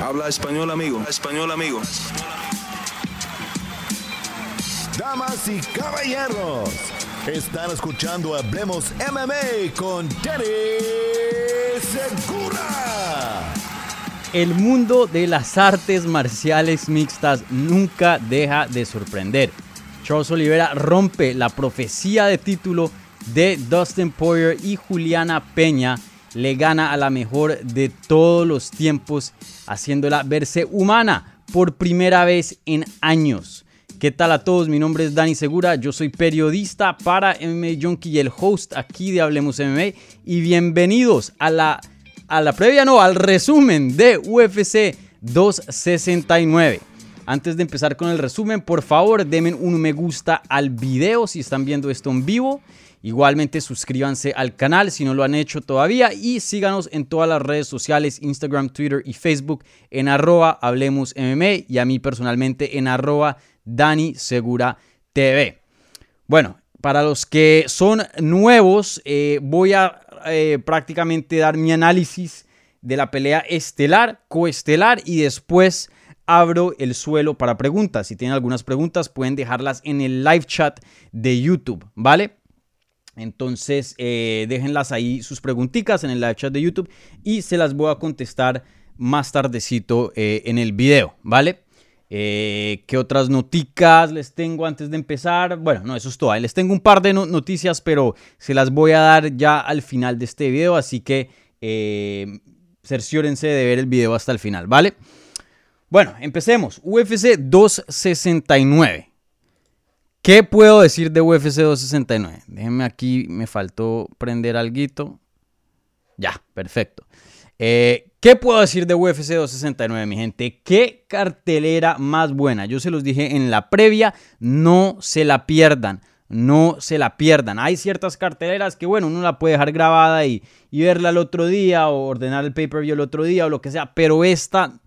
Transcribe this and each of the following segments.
Habla español, amigo. Español, amigo. Damas y caballeros, están escuchando Hablemos MMA con Danny Segura. El mundo de las artes marciales mixtas nunca deja de sorprender. Charles Oliveira rompe la profecía de título de Dustin Poirier y Juliana Peña le gana a la mejor de todos los tiempos, haciéndola verse humana por primera vez en años. ¿Qué tal a todos? Mi nombre es Dani Segura, yo soy periodista para MMA Junkie y el host aquí de Hablemos MMA y bienvenidos a la, a la previa, no, al resumen de UFC 269. Antes de empezar con el resumen, por favor denme un me gusta al video si están viendo esto en vivo Igualmente suscríbanse al canal si no lo han hecho todavía y síganos en todas las redes sociales, Instagram, Twitter y Facebook en arroba Hablemos y a mí personalmente en arroba Segura. Bueno, para los que son nuevos, eh, voy a eh, prácticamente dar mi análisis de la pelea estelar, coestelar y después abro el suelo para preguntas. Si tienen algunas preguntas pueden dejarlas en el live chat de YouTube, ¿vale? Entonces, eh, déjenlas ahí sus preguntitas en el live chat de YouTube y se las voy a contestar más tardecito eh, en el video, ¿vale? Eh, ¿Qué otras noticias les tengo antes de empezar? Bueno, no, eso es todo. Les tengo un par de noticias, pero se las voy a dar ya al final de este video, así que cerciórense de ver el video hasta el final, ¿vale? Bueno, empecemos. UFC 269. ¿Qué puedo decir de UFC 269? Déjenme aquí, me faltó prender algo. Ya, perfecto. Eh, ¿Qué puedo decir de UFC 269, mi gente? ¿Qué cartelera más buena? Yo se los dije en la previa, no se la pierdan, no se la pierdan. Hay ciertas carteleras que, bueno, uno la puede dejar grabada y, y verla el otro día o ordenar el pay-per-view el otro día o lo que sea, pero esta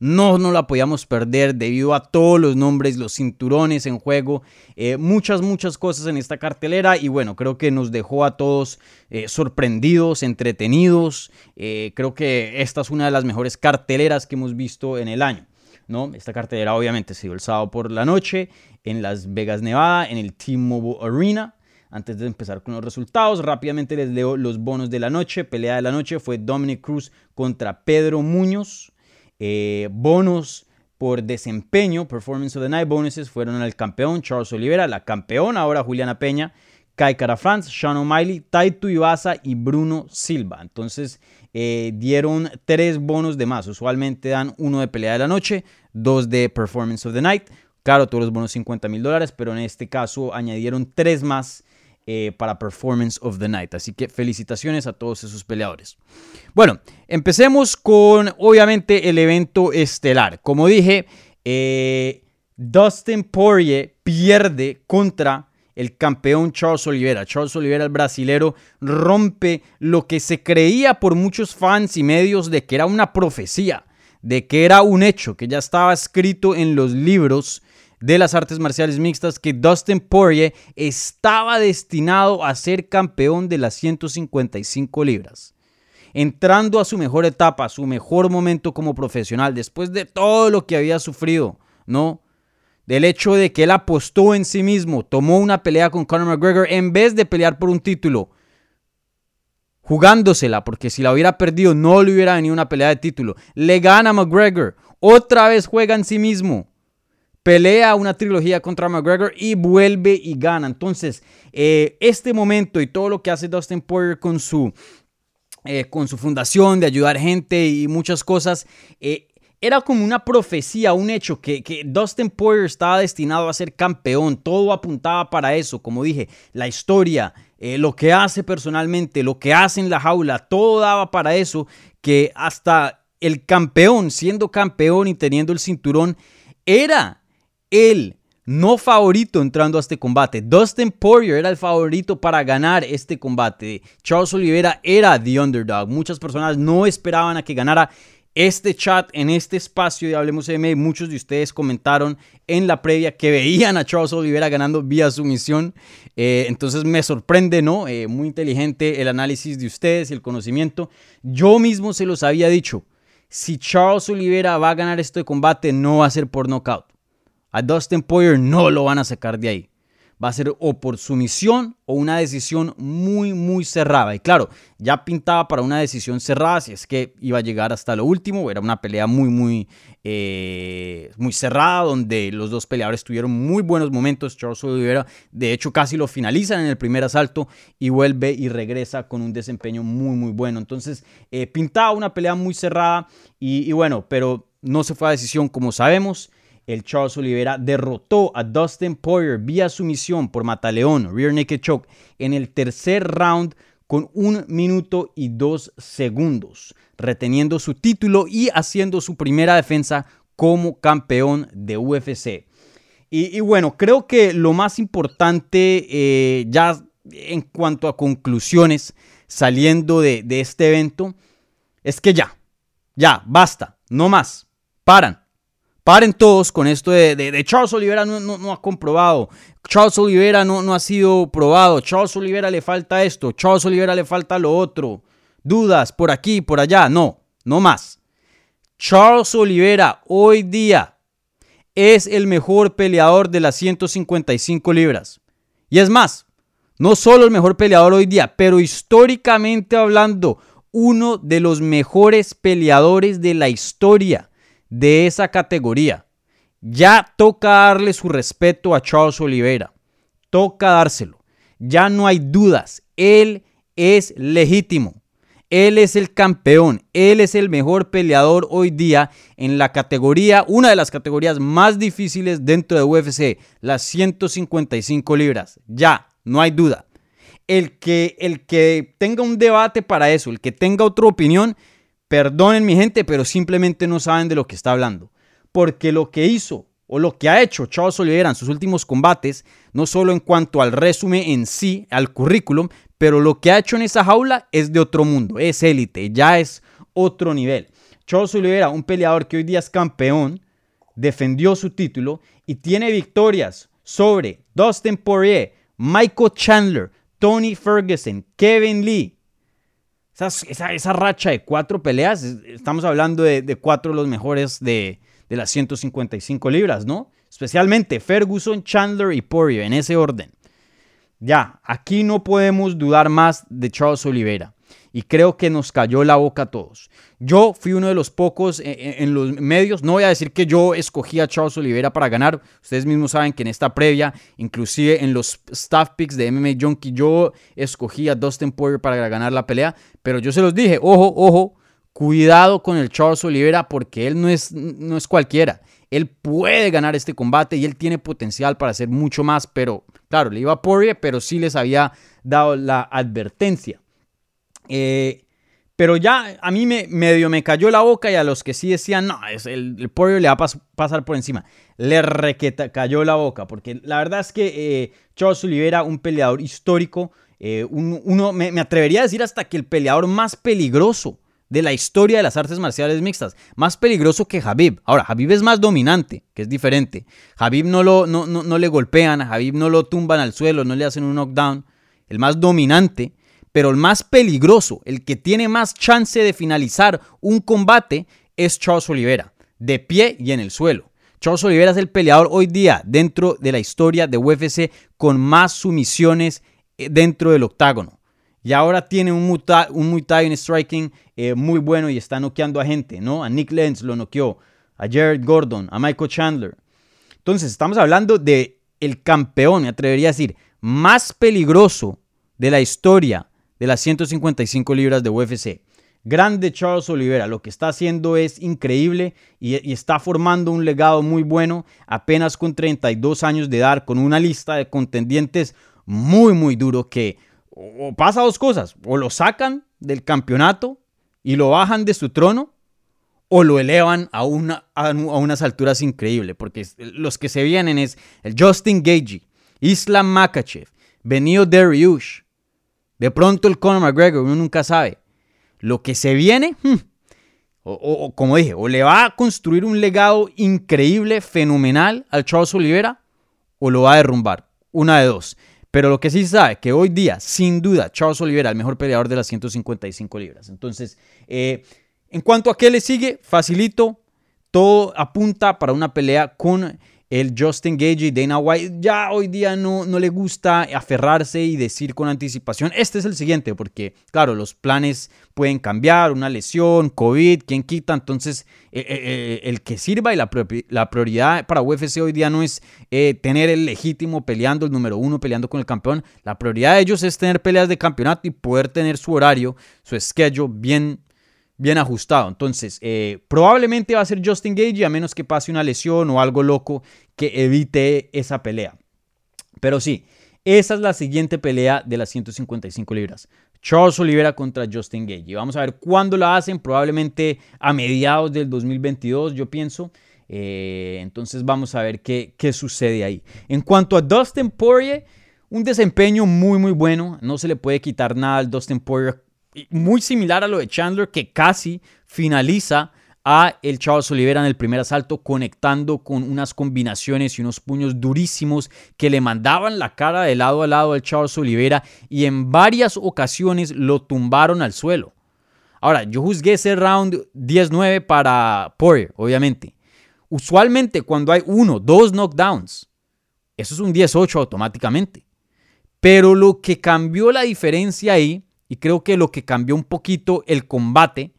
no, no la podíamos perder debido a todos los nombres, los cinturones en juego, eh, muchas, muchas cosas en esta cartelera y bueno, creo que nos dejó a todos eh, sorprendidos, entretenidos. Eh, creo que esta es una de las mejores carteleras que hemos visto en el año. ¿no? Esta cartelera obviamente se dio el sábado por la noche en Las Vegas, Nevada, en el T-Mobile Arena. Antes de empezar con los resultados, rápidamente les leo los bonos de la noche. Pelea de la noche fue Dominic Cruz contra Pedro Muñoz. Eh, bonos por desempeño, Performance of the Night bonuses, fueron al campeón Charles Oliveira, la campeona ahora Juliana Peña, Kai Cara France, Sean O'Malley, Taito Ibaza y Bruno Silva. Entonces eh, dieron tres bonos de más. Usualmente dan uno de pelea de la noche, dos de Performance of the Night. Claro, todos los bonos 50 mil dólares, pero en este caso añadieron tres más eh, para Performance of the Night. Así que felicitaciones a todos esos peleadores. Bueno, empecemos con obviamente el evento estelar. Como dije, eh, Dustin Poirier pierde contra el campeón Charles Oliveira. Charles Oliveira, el brasilero, rompe lo que se creía por muchos fans y medios de que era una profecía, de que era un hecho, que ya estaba escrito en los libros de las artes marciales mixtas que Dustin Poirier estaba destinado a ser campeón de las 155 libras. Entrando a su mejor etapa, su mejor momento como profesional, después de todo lo que había sufrido, ¿no? Del hecho de que él apostó en sí mismo, tomó una pelea con Conor McGregor en vez de pelear por un título, jugándosela, porque si la hubiera perdido no le hubiera venido una pelea de título. Le gana McGregor, otra vez juega en sí mismo pelea una trilogía contra McGregor y vuelve y gana. Entonces, eh, este momento y todo lo que hace Dustin Poirier con su, eh, con su fundación de ayudar gente y muchas cosas, eh, era como una profecía, un hecho, que, que, Dustin Poirier estaba destinado a ser campeón. Todo apuntaba para eso, como dije, la historia, lo que hace personalmente, lo que hace en la jaula, todo daba para eso, que hasta el campeón, siendo campeón y teniendo el cinturón, era el no favorito entrando a este combate. Dustin Poirier era el favorito para ganar este combate. Charles Oliveira era the underdog. Muchas personas no esperaban a que ganara este chat en este espacio de Hablemos M. Muchos de ustedes comentaron en la previa que veían a Charles Oliveira ganando vía sumisión. Eh, entonces me sorprende, ¿no? Eh, muy inteligente el análisis de ustedes y el conocimiento. Yo mismo se los había dicho si Charles Oliveira va a ganar este combate, no va a ser por knockout. A Dustin Poirier no lo van a sacar de ahí va a ser o por sumisión o una decisión muy, muy cerrada. Y claro, ya pintaba para una decisión cerrada, si es que iba a llegar hasta lo último. Era una pelea muy, muy, eh, muy cerrada, donde los dos peleadores tuvieron muy buenos momentos. Charles Oliveira, de hecho, casi lo finalizan en el primer asalto y vuelve y regresa con un desempeño muy, muy bueno. Entonces, eh, pintaba una pelea muy cerrada y, y bueno, pero no se fue a decisión como sabemos el Charles Oliveira derrotó a Dustin Poirier vía sumisión por Mataleón, Rear Naked Choke, en el tercer round con un minuto y dos segundos, reteniendo su título y haciendo su primera defensa como campeón de UFC. Y, bueno, creo que lo más importante eh, ya en cuanto a conclusiones saliendo de, de este evento es que ya, ya, basta, no más, paran Paren todos con esto de, Charles Oliveira no, ha comprobado. Charles Oliveira no, no ha sido probado. Charles Oliveira le falta esto. Charles Oliveira le falta lo otro. Dudas por aquí, por allá. No, no más. Charles Oliveira hoy día es el mejor peleador de las 155 libras. Y es más, no solo el mejor peleador hoy día, pero históricamente hablando, uno de los mejores peleadores de la historia de esa categoría. Ya toca darle su respeto a Charles Oliveira. Toca dárselo. Ya no hay dudas. Él es legítimo. Él es el campeón. Él es el mejor peleador hoy día en la categoría, una de las categorías más difíciles dentro de UFC, las 155 libras. Ya, no hay duda. El que, el que tenga un debate para eso, el que tenga otra opinión, Perdonen mi gente, pero simplemente no saben de lo que está hablando. Porque lo que hizo o lo que ha hecho Charles Oliveira en sus últimos combates, no solo en cuanto al resumen en sí, al currículum, pero lo que ha hecho en esa jaula es de otro mundo, es élite, ya es otro nivel. Charles Oliveira, un peleador que hoy día es campeón, defendió su título y tiene victorias sobre Dustin Poirier, Michael Chandler, Tony Ferguson, Kevin Lee, esa, racha de cuatro peleas, estamos hablando de, cuatro de los mejores de, de, las 155 libras, ¿no? Especialmente Ferguson, Chandler y Poirier, en ese orden. Ya, aquí no podemos dudar más de Charles Oliveira y creo que nos cayó la boca a todos. Yo fui uno de los pocos en, los medios, no voy a decir que yo escogí a Charles Oliveira para ganar, ustedes mismos saben que en esta previa, inclusive en los staff picks de MMA Junkie, yo escogí a Dustin Poirier para ganar la pelea, pero yo se los dije, ojo, ojo, cuidado con el Charles Oliveira porque él no es, no es cualquiera. Él puede ganar este combate y él tiene potencial para hacer mucho más, pero claro, le iba a Poirier, pero sí les había dado la advertencia. Eh, pero ya a mí me, medio me cayó la boca y a los que sí decían, no, es el, el le va a pasar por encima, le requeta, cayó la boca, porque la verdad es que eh, Charles Oliveira, un peleador histórico, eh, uno, me, me, atrevería a decir hasta que el peleador más peligroso de la historia de las artes marciales mixtas, más peligroso que Habib. Ahora, Habib es más dominante, que es diferente. Habib no, lo, no, no, no le golpean, a Habib no lo tumban al suelo, no le hacen un knockdown. El más dominante pero el más peligroso, el que tiene más chance de finalizar un combate, es Charles Oliveira, de pie y en el suelo. Charles Oliveira es el peleador hoy día dentro de la historia de UFC con más sumisiones eh, dentro del octágono. Y ahora tiene un Muay un un striking eh, muy bueno y está noqueando a gente, ¿no? A Nick Lenz lo noqueó, a Jared Gordon, a Michael Chandler. Entonces, estamos hablando de el campeón, me atrevería a decir, más peligroso de la historia de las 155 libras de UFC. Grande Charles Oliveira, lo que está haciendo es increíble y, está formando un legado muy bueno, apenas con 32 años de edad, con una lista de contendientes muy, muy duro que o pasa dos cosas, o lo sacan del campeonato y lo bajan de su trono, o lo elevan a, unas alturas increíbles, porque los que se vienen es el Justin Gagey, Islam Makachev, Benio Dariush, de pronto el Conor McGregor, uno nunca sabe. Lo que se viene, hmm, o, como dije, o le va a construir un legado increíble, fenomenal al Charles Oliveira, o lo va a derrumbar. Una de dos. Pero lo que sí sabe, que hoy día, sin duda, Charles Oliveira, el mejor peleador de las 155 libras. Entonces, eh, En cuanto a qué le sigue, facilito, todo apunta para una pelea con el Justin Gage y Dana White ya hoy día no, no le gusta aferrarse y decir con anticipación, este es el siguiente, porque claro, los planes pueden cambiar, una lesión, COVID, quien quita, entonces eh, eh, eh, el que sirva y la, la, prioridad para UFC hoy día no es tener el legítimo peleando, el número uno peleando con el campeón, la prioridad de ellos es tener peleas de campeonato y poder tener su horario, su schedule bien bien ajustado. Entonces, eh, probablemente va a ser Justin Gage, a menos que pase una lesión o algo loco que evite esa pelea. Pero sí, esa es la siguiente pelea de las 155 libras. Charles Oliveira contra Justin Gage. Y vamos a ver cuándo la hacen, probablemente a mediados del 2022, yo pienso. Eh, entonces vamos a ver qué, qué sucede ahí. En cuanto a Dustin Poirier, un desempeño muy muy bueno. No se le puede quitar nada al Dustin Poirier muy similar a lo de Chandler, que casi finaliza a el Charles Oliveira en el primer asalto, conectando con unas combinaciones y unos puños durísimos que le mandaban la cara de lado a lado al Charles Oliveira y en varias ocasiones lo tumbaron al suelo. Ahora, yo juzgué ese round 10-9 para Poirier, obviamente. Usualmente cuando hay uno, dos knockdowns, eso es un 10-8 automáticamente. Pero lo que cambió la diferencia ahí y creo que lo que cambió un poquito el combate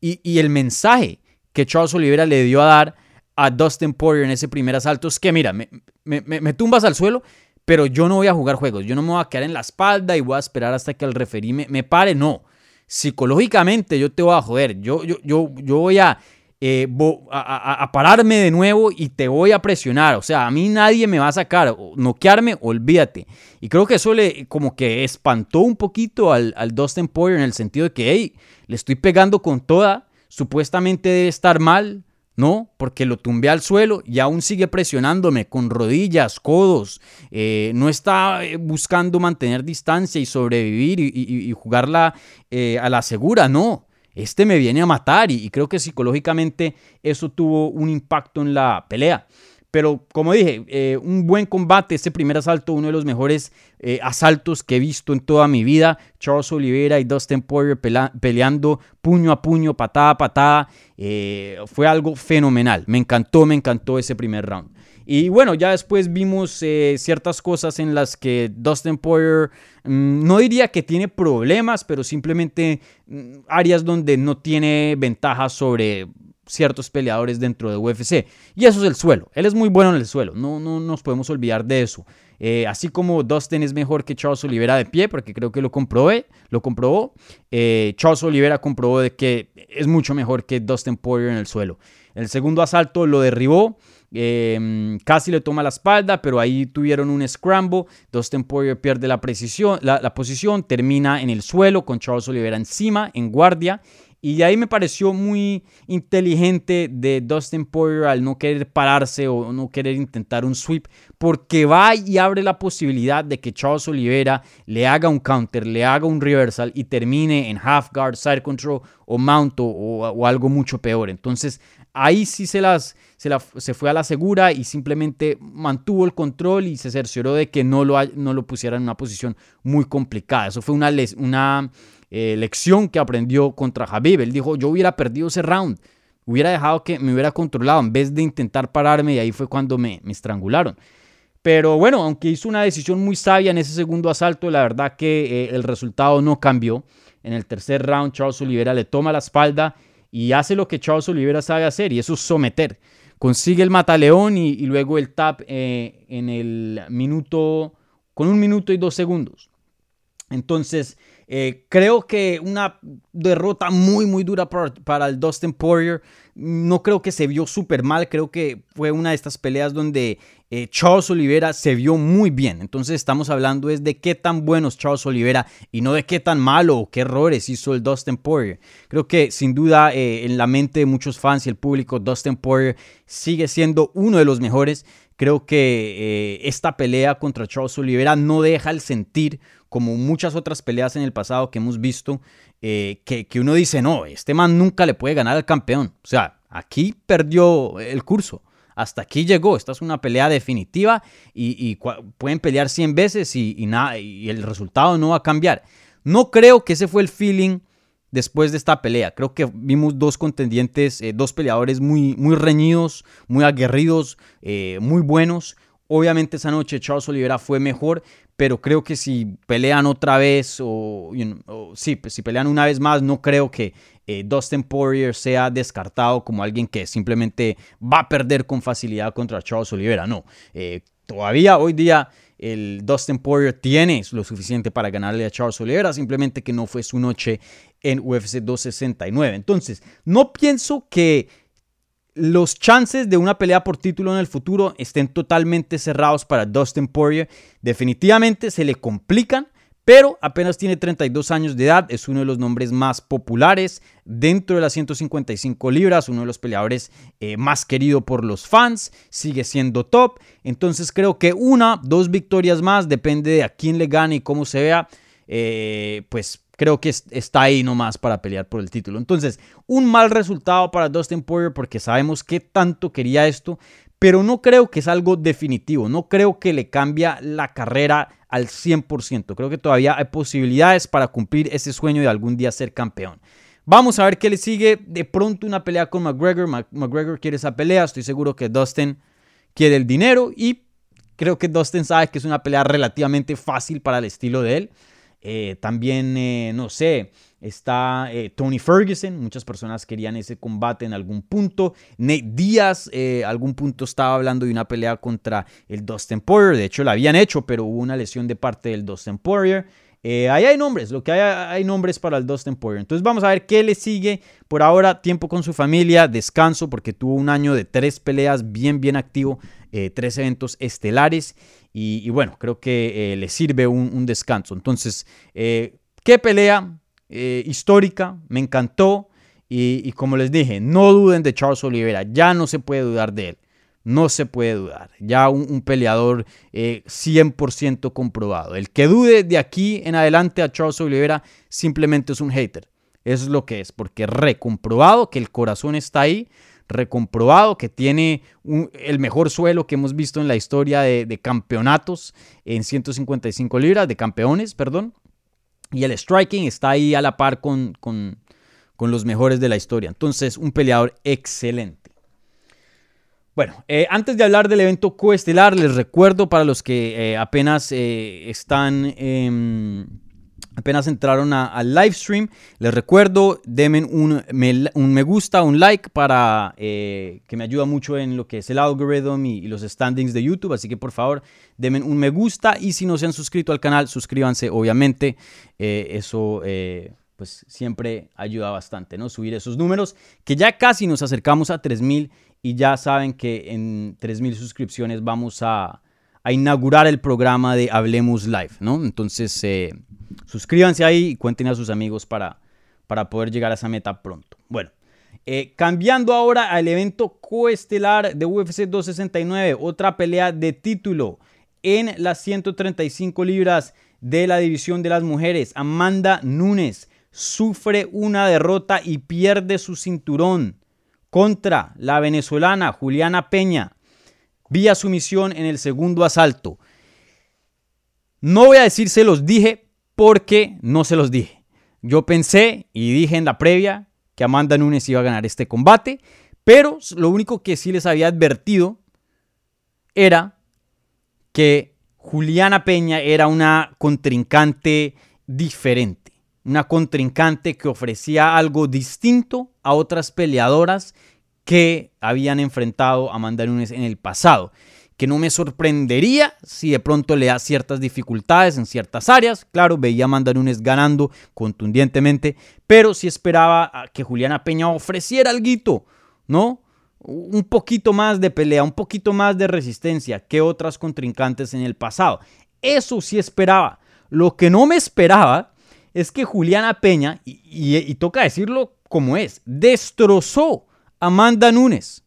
y, el mensaje que Charles Oliveira le dio a dar a Dustin Poirier en ese primer asalto es que, mira, me, me, tumbas al suelo, pero yo no voy a jugar juegos. Yo no me voy a quedar en la espalda y voy a esperar hasta que el referí me, pare. No. Psicológicamente yo te voy a joder. Yo, yo, yo, yo voy a eh, a, pararme de nuevo y te voy a presionar. O sea, a mí nadie me va a sacar. Noquearme, olvídate. Y creo que eso le como que espantó un poquito al, al Dustin Poirier en el sentido de que, hey, le estoy pegando con toda. Supuestamente debe estar mal, ¿no? Porque lo tumbé al suelo y aún sigue presionándome con rodillas, codos. Eh, no está eh, buscando mantener distancia y sobrevivir y, jugarla a la segura, no este me viene a matar y, creo que psicológicamente eso tuvo un impacto en la pelea. Pero como dije, eh, un buen combate, este primer asalto, uno de los mejores eh, asaltos que he visto en toda mi vida. Charles Oliveira y Dustin Poirier peleando puño a puño, patada a patada. Eh, fue algo fenomenal. Me encantó, me encantó ese primer round. Y bueno, ya después vimos eh, ciertas cosas en las que Dustin Poirier mm, no diría que tiene problemas, pero simplemente mm, áreas donde no tiene ventaja sobre ciertos peleadores dentro de UFC. Y eso es el suelo. Él es muy bueno en el suelo. No, no nos podemos olvidar de eso. Eh, así como Dustin es mejor que Charles Oliveira de pie, porque creo que lo comprobé, lo comprobó. Eh, Charles comprobó de que es mucho mejor que Dustin Poirier en el suelo. El segundo asalto lo derribó. Em, casi le toma la espalda, pero ahí tuvieron un scramble. Dustin Poirier pierde la, precisión, la, posición, termina en el suelo con Charles Oliveira encima, en guardia. Y ahí me pareció muy inteligente de Dustin Poirier al no querer pararse o no querer intentar un sweep, porque va y abre la posibilidad de que Charles Oliveira le haga un counter, le haga un reversal y termine en half guard, side control o mount o, o algo mucho peor. Entonces ahí sí se las se, fue a la segura y simplemente mantuvo el control y se cercioró de que no lo, no lo pusiera en una posición muy complicada. Eso fue una, una eh, lección que aprendió contra Habib. Él dijo, yo hubiera perdido ese round, hubiera dejado que me hubiera controlado en vez de intentar pararme y ahí fue cuando me, me estrangularon. Pero bueno, aunque hizo una decisión muy sabia en ese segundo asalto, la verdad que eh, el resultado no cambió. En el tercer round, Charles Oliveira le toma la espalda y hace lo que Charles Oliveira sabe hacer, y eso es someter consigue el mataleón y, luego el tap eh, en el minuto, con un minuto y dos segundos. Entonces, eh, creo que una derrota muy, muy dura para, el Dustin Poirier. No creo que se vio súper mal. Creo que fue una de estas peleas donde eh, Charles Oliveira se vio muy bien. Entonces estamos hablando es de qué tan bueno es Charles Oliveira y no de qué tan malo o qué errores hizo el Dustin Poirier. Creo que sin duda eh, en la mente de muchos fans y el público, Dustin Poirier sigue siendo uno de los mejores. Creo que esta pelea contra Charles Oliveira no deja el sentir como muchas otras peleas en el pasado que hemos visto, eh, que, uno dice, no, este man nunca le puede ganar al campeón. O sea, aquí perdió el curso. Hasta aquí llegó. Esta es una pelea definitiva y, pueden pelear 100 veces y, nada, y el resultado no va a cambiar. No creo que ese fue el feeling después de esta pelea. Creo que vimos dos contendientes, eh, dos peleadores muy, muy reñidos, muy aguerridos, eh, muy buenos. Obviamente esa noche Charles Oliveira fue mejor, pero creo que si pelean otra vez o, sí, pues si pelean una vez más, no creo que eh, Dustin Poirier sea descartado como alguien que simplemente va a perder con facilidad contra Charles Oliveira. No, todavía hoy día el Dustin Poirier tiene lo suficiente para ganarle a Charles Oliveira, simplemente que no fue su noche en UFC 269. Entonces, no pienso que los chances de una pelea por título en el futuro estén totalmente cerrados para Dustin Poirier. Definitivamente se le complican pero apenas tiene 32 años de edad, es uno de los nombres más populares dentro de las 155 libras, uno de los peleadores eh, más querido por los fans, sigue siendo top, entonces creo que una, dos victorias más, depende de a quién le gane y cómo se vea, eh, pues creo que está ahí nomás para pelear por el título. Entonces, un mal resultado para Dustin Poirier porque sabemos qué tanto quería esto, pero no creo que es algo definitivo, no creo que le cambia la carrera al 100%. Creo que todavía hay posibilidades para cumplir ese sueño de algún día ser campeón. Vamos a ver qué le sigue. De pronto una pelea con McGregor. McGregor quiere esa pelea. Estoy seguro que Dustin quiere el dinero y creo que Dustin sabe que es una pelea relativamente fácil para el estilo de él. Eh, también, eh, no sé, está eh, Tony Ferguson. Muchas personas querían ese combate en algún punto. Nate Díaz, algún punto estaba hablando de una pelea contra el Dustin Poirier. De hecho, la habían hecho, pero hubo una lesión de parte del Dustin Poirier. ahí hay nombres, lo que hay, hay nombres para el Dustin Poirier. Entonces vamos a ver qué le sigue. Por ahora, tiempo con su familia, descanso, porque tuvo un año de tres peleas bien, bien activo, tres eventos estelares. Y, bueno, creo que eh, le sirve un, descanso. Entonces, eh, qué pelea eh, histórica, me encantó. Y, como les dije, no duden de Charles Oliveira, ya no se puede dudar de él. No se puede dudar. Ya un, peleador 100% comprobado. El que dude de aquí en adelante a Charles Oliveira simplemente es un hater. Eso es lo que es, porque recomprobado que el corazón está ahí, recomprobado, que tiene el mejor suelo que hemos visto en la historia de, campeonatos en 155 libras, de campeones, perdón. Y el striking está ahí a la par con, con, los mejores de la historia. Entonces, un peleador excelente. Bueno, eh, antes de hablar del evento coestelar, les recuerdo para los que eh, apenas eh, están apenas entraron al live stream, les recuerdo, denme un me, gusta, un like para eh, que me ayuda mucho en lo que es el algoritmo y, los standings de YouTube. Así que por favor, denme un me gusta y si no se han suscrito al canal, suscríbanse, obviamente. Eh, eso eh, pues siempre ayuda bastante, ¿no? Subir esos números, que ya casi nos acercamos a 3000 y ya saben que en 3000 suscripciones vamos a, a inaugurar el programa de Hablemos Live, ¿no? Entonces suscríbanse ahí y cuenten a sus amigos para, para poder llegar a esa meta pronto. Bueno, eh, cambiando ahora al evento coestelar de UFC 269, otra pelea de título en las 135 libras de la división de las mujeres. Amanda Nunes sufre una derrota y pierde su cinturón contra la venezolana Juliana Peña vía sumisión en el segundo asalto. No voy a decir se los dije porque no se los dije. Yo pensé y dije en la previa que Amanda Nunes iba a ganar este combate, pero lo único que sí les había advertido era que Juliana Peña era una contrincante diferente, una contrincante que ofrecía algo distinto a otras peleadoras que habían enfrentado a Amanda en el pasado que no me sorprendería si de pronto le da ciertas dificultades en ciertas áreas. Claro, veía a Amanda ganando contundentemente, pero sí esperaba que Juliana Peña ofreciera algo, ¿no? Un poquito más de pelea, un poquito más de resistencia que otras contrincantes en el pasado. Eso sí esperaba. Lo que no me esperaba es que Juliana Peña, y, toca decirlo como es, destrozó Amanda Nunes.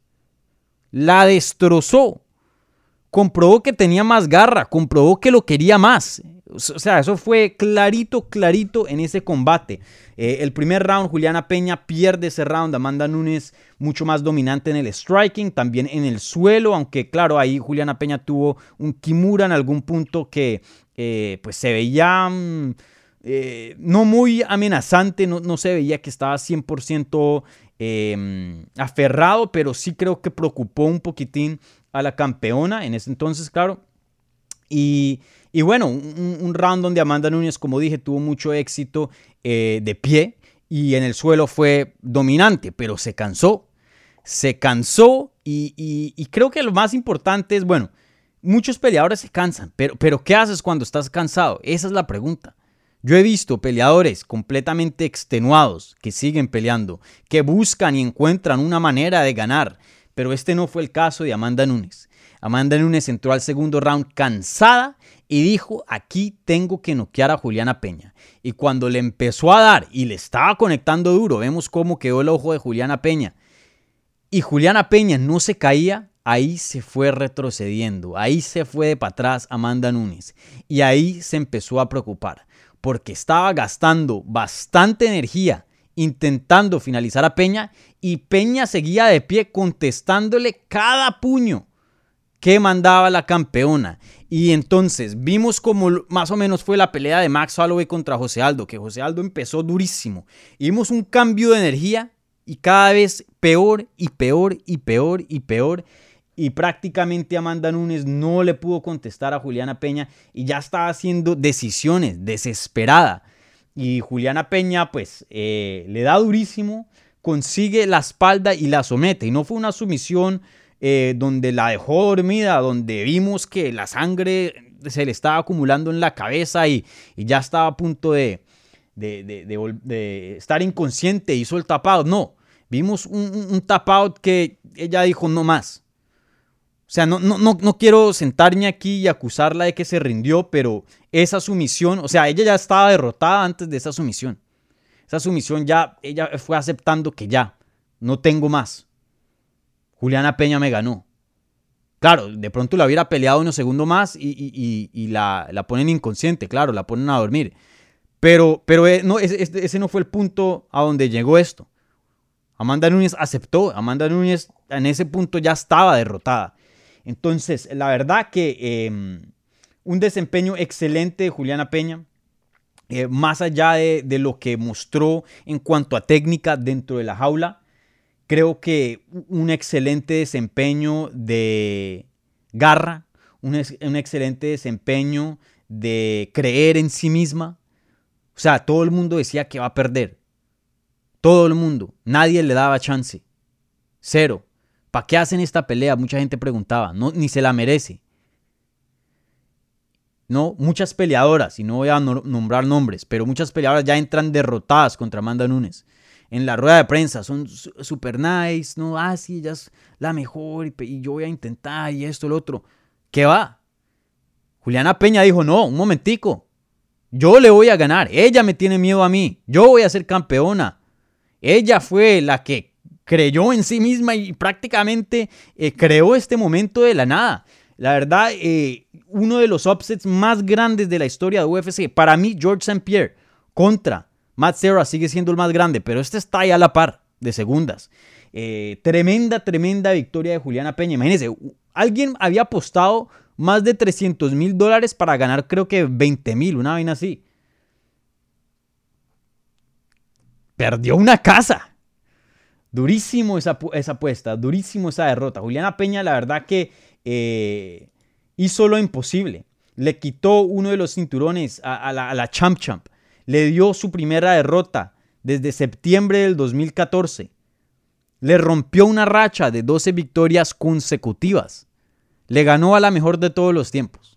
La destrozó comprobó que tenía más garra, comprobó que lo quería más. O sea, eso fue clarito, clarito en ese combate. Eh, el primer round, Juliana Peña pierde ese round. Amanda Nunes mucho más dominante en el striking, también en el suelo, aunque claro, ahí Juliana Peña tuvo un Kimura en algún punto que eh, pues se veía... Mm, eh, no muy amenazante, no, no, se veía que estaba 100% em, aferrado, pero sí creo que preocupó un poquitín a la campeona en ese entonces, claro. Y, y bueno, un, un, round donde Amanda Núñez, como dije, tuvo mucho éxito eh, de pie y en el suelo fue dominante, pero se cansó. Se cansó y, y, y creo que lo más importante es, bueno, muchos peleadores se cansan, pero, pero ¿qué haces cuando estás cansado? Esa es la pregunta. Yo he visto peleadores completamente extenuados que siguen peleando, que buscan y encuentran una manera de ganar, pero este no fue el caso de Amanda Nunes. Amanda Nunes entró al segundo round cansada y dijo, aquí tengo que noquear a Juliana Peña. Y cuando le empezó a dar y le estaba conectando duro, vemos cómo quedó el ojo de Juliana Peña. Y Juliana Peña no se caía, ahí se fue retrocediendo, ahí se fue de para atrás Amanda Nunes. Y ahí se empezó a preocupar, porque estaba gastando bastante energía intentando finalizar a Peña y Peña seguía de pie contestándole cada puño que mandaba la campeona. Y entonces vimos como más o menos fue la pelea de Max Holloway contra José Aldo, que José Aldo empezó durísimo. Vimos un cambio de energía y cada vez peor y peor y peor y peor. Prácticamente Amanda Nunes no le pudo contestar a Juliana Peña y ya estaba haciendo decisiones desesperada. Y Juliana Peña pues eh, le da durísimo, consigue la espalda y la somete. Y no fue una sumisión eh, donde la dejó dormida, donde vimos que la sangre se le estaba acumulando en la cabeza y, ya estaba a punto de, estar inconsciente, hizo el tapado. No, vimos un, un tap out que ella dijo no más. O sea, no, no, no, no quiero sentarme aquí y acusarla de que se rindió, pero esa sumisión, o sea, ella ya estaba derrotada antes de esa sumisión. Esa sumisión ya, ella fue aceptando que ya, no tengo más. Juliana Peña me ganó. Claro, de pronto la hubiera peleado unos segundos más y, la, ponen inconsciente, claro, la ponen a dormir. Pero, pero eh, no, ese, ese, no fue el punto a donde llegó esto. Amanda Núñez aceptó, Amanda Núñez en ese punto ya estaba derrotada. Entonces, la verdad que em, un desempeño excelente de Juliana Peña. Eh, más allá de, lo que mostró en cuanto a técnica dentro de la jaula, Creo que un excelente desempeño de garra, un, excelente desempeño de creer en sí misma. O sea, todo el mundo decía que va a perder. Todo el mundo. Nadie le daba chance. Cero. ¿Para qué hacen esta pelea? Mucha gente preguntaba. Ni se la merece. No, muchas peleadoras, y no voy a nombrar nombres, pero muchas peleadoras ya entran derrotadas contra Amanda Nunes en la rueda de prensa, son super nice, no, ah, sí, ella es la mejor y, yo voy a intentar y esto, lo otro. ¿Qué va? Juliana Peña dijo, no, un momentico, yo le voy a ganar, ella me tiene miedo a mí, yo voy a ser campeona. Ella fue la que creyó en sí misma y prácticamente eh, creó este momento de la nada. La verdad, eh, uno de los upsets más grandes de la historia de UFC, para mí, George St. Pierre contra Matt Serra sigue siendo el más grande, pero este está ahí a la par de segundas. Eh, tremenda, tremenda victoria de Juliana Peña. Imagínense, alguien había apostado más de 300 mil dólares para ganar creo que 20 mil, una vaina así. Perdió una casa. Durísimo esa, esa apuesta, durísimo esa derrota. Juliana Peña, la verdad que eh, hizo lo imposible. Le quitó uno de los cinturones a, la, a la Champ Champ le dio su primera derrota desde septiembre del 2014. Le rompió una racha de 12 victorias consecutivas. Le ganó a la mejor de todos los tiempos.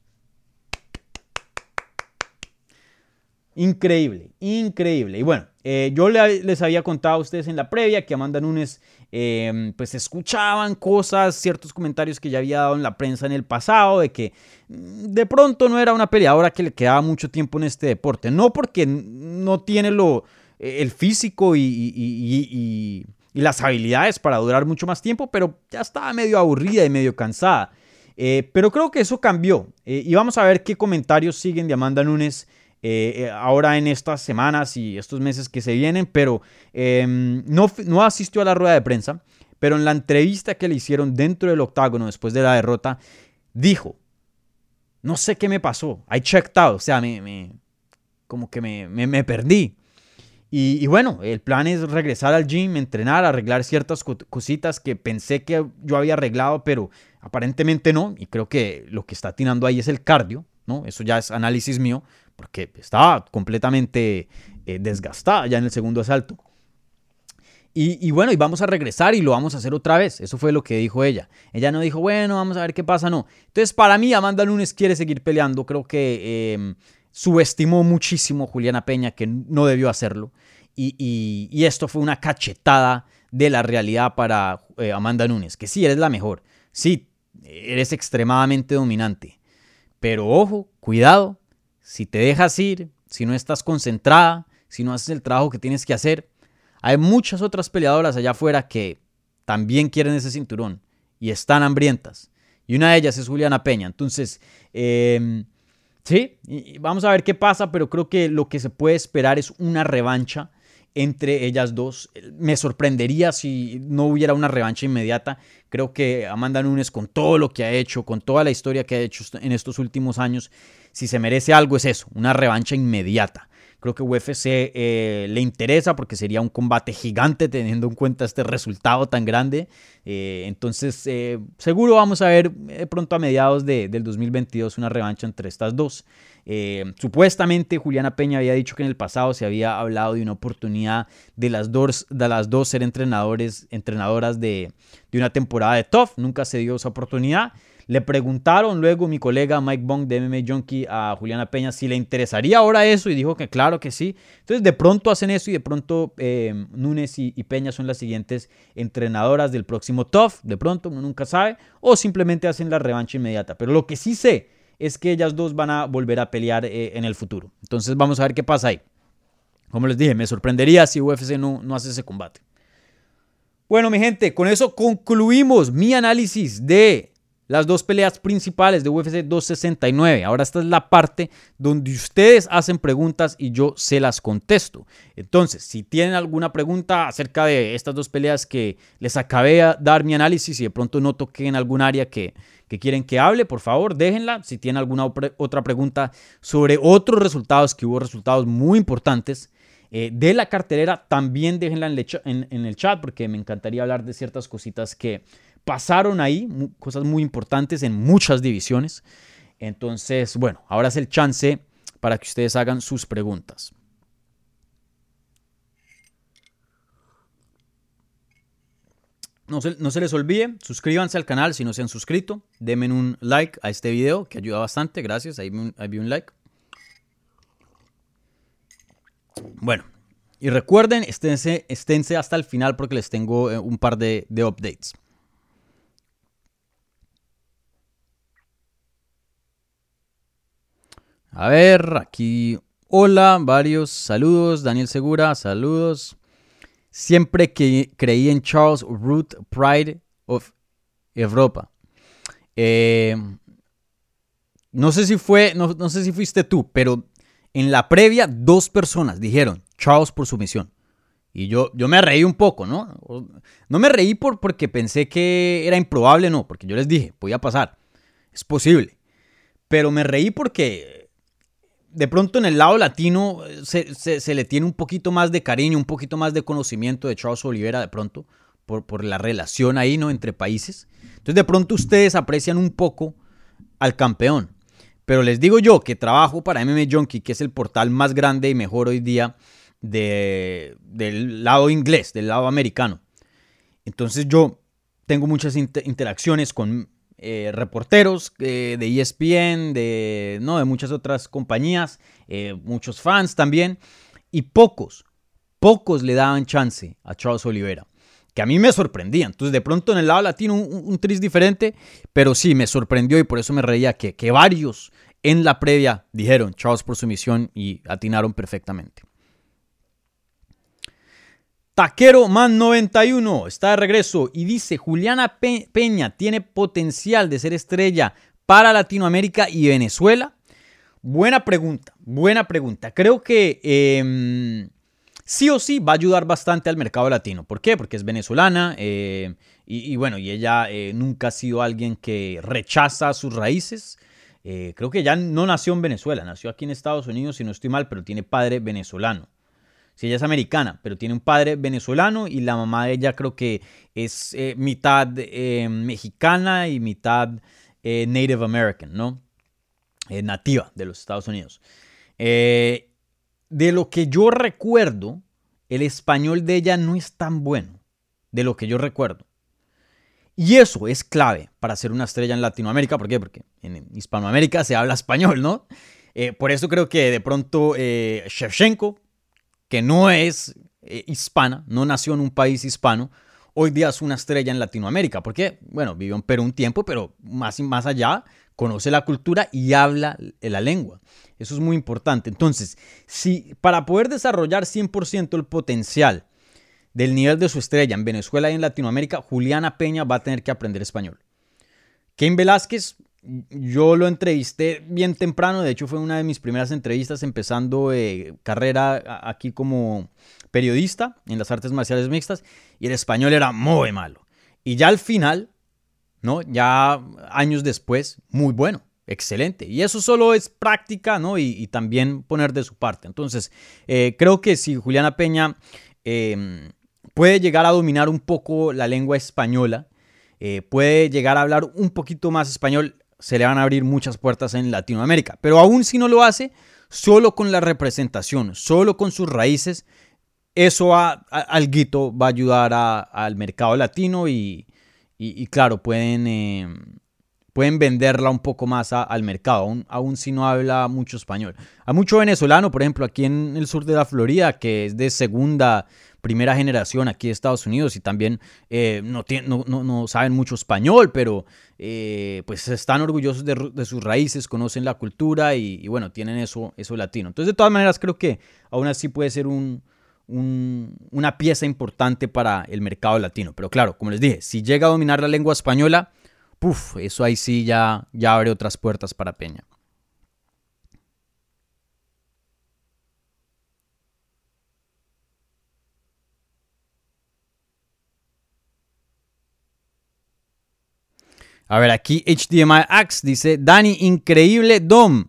Increíble, increíble. Y bueno, eh, yo les había contado a ustedes en la previa que Amanda Nunes em, pues escuchaban cosas, ciertos comentarios que ya había dado en la prensa en el pasado, de que mm, de pronto no era una peleadora que le quedaba mucho tiempo en este deporte. No porque no tiene lo, e, el físico y, las habilidades para durar mucho más tiempo, pero ya estaba medio aburrida y medio cansada. Eh, pero creo que eso cambió. Eh, y vamos a ver qué comentarios siguen de Amanda Nunes eh, eh, ahora en estas semanas y estos meses que se vienen, pero em, no, no asistió a la rueda de prensa, pero en la entrevista que le hicieron dentro del octágono después de la derrota, dijo, no sé qué me pasó, I checked out, o sea, me, como que me, me, me perdí. Y, y, bueno, el plan es regresar al gym, entrenar, arreglar ciertas cositas que pensé que yo había arreglado, pero aparentemente no. Y creo que lo que está atinando ahí es el cardio, ¿no? Eso ya es análisis mío, porque estaba completamente eh, desgastada ya en el segundo asalto. Y, bueno, y vamos a regresar y lo vamos a hacer otra vez. Eso fue lo que dijo ella. Ella no dijo, bueno, vamos a ver qué pasa, no. Entonces, para mí, Amanda Nunes quiere seguir peleando. Creo que eh, subestimó muchísimo Juliana Peña, que no debió hacerlo. Y, y, esto fue una cachetada de la realidad para eh, Amanda Nunes, que sí, eres la mejor. Sí, eres extremadamente dominante. Pero ojo, cuidado, si te dejas ir, si no estás concentrada, si no haces el trabajo que tienes que hacer, hay muchas otras peleadoras allá afuera que también quieren ese cinturón y están hambrientas. Y una de ellas es Juliana Peña. Entonces, eh, sí, vamos a ver qué pasa, pero creo que lo que se puede esperar es una revancha entre ellas dos. Me sorprendería si no hubiera una revancha inmediata. Creo que Amanda Nunes, con todo lo que ha hecho, con toda la historia que ha hecho en estos últimos años, si se merece algo es eso, una revancha inmediata. Creo que UFC eh, le interesa porque sería un combate gigante teniendo en cuenta este resultado tan grande. Eh, entonces, eh, seguro vamos a ver pronto a mediados de, del 2022 una revancha entre estas dos. supuestamente Juliana Peña había dicho que en el pasado se había hablado de una oportunidad de las dos, de las dos ser entrenadores, entrenadoras de, de una temporada de TOF. Nunca se dio esa oportunidad. Le preguntaron luego mi colega Mike Bong de MMA Junkie a Juliana Peña si le interesaría ahora eso y dijo que claro que sí. Entonces de pronto hacen eso y de pronto eh, Núñez y, Peña son las siguientes entrenadoras del próximo TOF. De pronto uno nunca sabe. O simplemente hacen la revancha inmediata. Pero lo que sí sé es que ellas dos van a volver a pelear eh, en el futuro. Entonces vamos a ver qué pasa ahí. Como les dije, me sorprendería si UFC no, no hace ese combate. Bueno, mi gente, con eso concluimos mi análisis de las dos peleas principales de UFC 269. Ahora esta es la parte donde ustedes hacen preguntas y yo se las contesto. Entonces, si tienen alguna pregunta acerca de estas dos peleas que les acabé de dar mi análisis y de pronto no toqué en algún área que, quieren que hable, por favor, déjenla. Si tienen alguna otra pregunta sobre otros resultados, que hubo resultados muy importantes. Eh, de la cartelera, también déjenla en, en el chat porque me encantaría hablar de ciertas cositas que, pasaron ahí, cosas muy importantes en muchas divisiones. Entonces, bueno, ahora es el chance para que ustedes hagan sus preguntas. No se, no se, les olvide, suscríbanse al canal si no se han suscrito. Denme un like a este video que ayuda bastante. Gracias, ahí, vi un like. Bueno, y recuerden, esténse, esténse, hasta el final porque les tengo eh, un par de updates. A ver, aquí. Hola, varios saludos. Daniel Segura, saludos. Siempre que creí en Charles Root Pride of Europa. Eh, no sé si fue, no, no, sé si fuiste tú, pero en la previa dos personas dijeron Charles por su misión. Y yo, yo me reí un poco, ¿no? No me reí por, porque pensé que era improbable, no, porque yo les dije, podía pasar, es posible. Pero me reí porque de pronto en el lado latino se, le tiene un poquito más de cariño, un poquito más de conocimiento de Charles Oliveira de pronto, por, por la relación ahí, ¿no? Entre países. Entonces de pronto ustedes aprecian un poco al campeón. Pero les digo yo que trabajo para MMA Junkie, que es el portal más grande y mejor hoy día de, del lado inglés, del lado americano. Entonces yo tengo muchas interacciones con eh, reporteros eh, de ESPN, de, no, de muchas otras compañías, eh, muchos fans también, y pocos, pocos le daban chance a Charles Oliveira, que a mí me sorprendían. Entonces, de pronto en el lado latino un, un tris diferente, pero sí, me sorprendió y por eso me reía que, que varios en la previa dijeron Charles por su misión y atinaron perfectamente. Taquero Man 91 está de regreso y dice, Juliana Peña tiene potencial de ser estrella para Latinoamérica y Venezuela. Buena pregunta, buena pregunta. Creo que em, sí o sí va a ayudar bastante al mercado latino. ¿Por qué? Porque es venezolana eh, y, bueno, y ella eh, nunca ha sido alguien que rechaza sus raíces. Eh, creo que ya no nació en Venezuela, nació aquí en Estados Unidos, si no estoy mal, pero tiene padre venezolano. Si ella es americana, pero tiene un padre venezolano y la mamá de ella creo que es eh, mitad eh, mexicana y mitad Native American, ¿no? nativa de los Estados Unidos. de lo que yo recuerdo, el español de ella no es tan bueno, de lo que yo recuerdo. Y eso es clave para ser una estrella en Latinoamérica. ¿Por qué? Porque en Hispanoamérica se habla español, ¿no? Eh, por eso creo que de pronto eh, Shevchenko, que no es eh, hispana, no nació en un país hispano, hoy día es una estrella en Latinoamérica. Porque, bueno, vivió en Perú un tiempo, pero más, más allá conoce la cultura y habla la lengua. Eso es muy importante. Entonces, si para poder desarrollar 100% el potencial del nivel de su estrella en Venezuela y en Latinoamérica, Juliana Peña va a tener que aprender español. Ken Velázquez, yo lo entrevisté bien temprano, de hecho fue una de mis primeras entrevistas empezando eh, carrera aquí como periodista en las artes marciales mixtas y el español era muy malo. Y ya al final, ¿no? Ya años después, muy bueno, excelente. Y eso solo es práctica, ¿no? Y, también poner de su parte. Entonces, eh, creo que si Juliana Peña em, puede llegar a dominar un poco la lengua española, eh, puede llegar a hablar un poquito más español, se le van a abrir muchas puertas en Latinoamérica. Pero aún si no lo hace, solo con la representación, solo con sus raíces, eso a, guito va a ayudar al mercado latino y, claro, pueden, eh, pueden venderla un poco más al mercado, aún, aún, si no habla mucho español. Hay mucho venezolano, por ejemplo, aquí en el sur de la Florida, que es de segunda primera generación aquí de Estados Unidos y también eh, no, no, saben mucho español, pero eh, pues están orgullosos de, sus raíces, conocen la cultura y, bueno, tienen eso, eso latino. Entonces, de todas maneras, creo que aún así puede ser un, una pieza importante para el mercado latino. Pero claro, como les dije, si llega a dominar la lengua española, puff, eso ahí sí ya, ya abre otras puertas para Peña. A ver, aquí HDMI Axe dice, Dani, increíble Dom.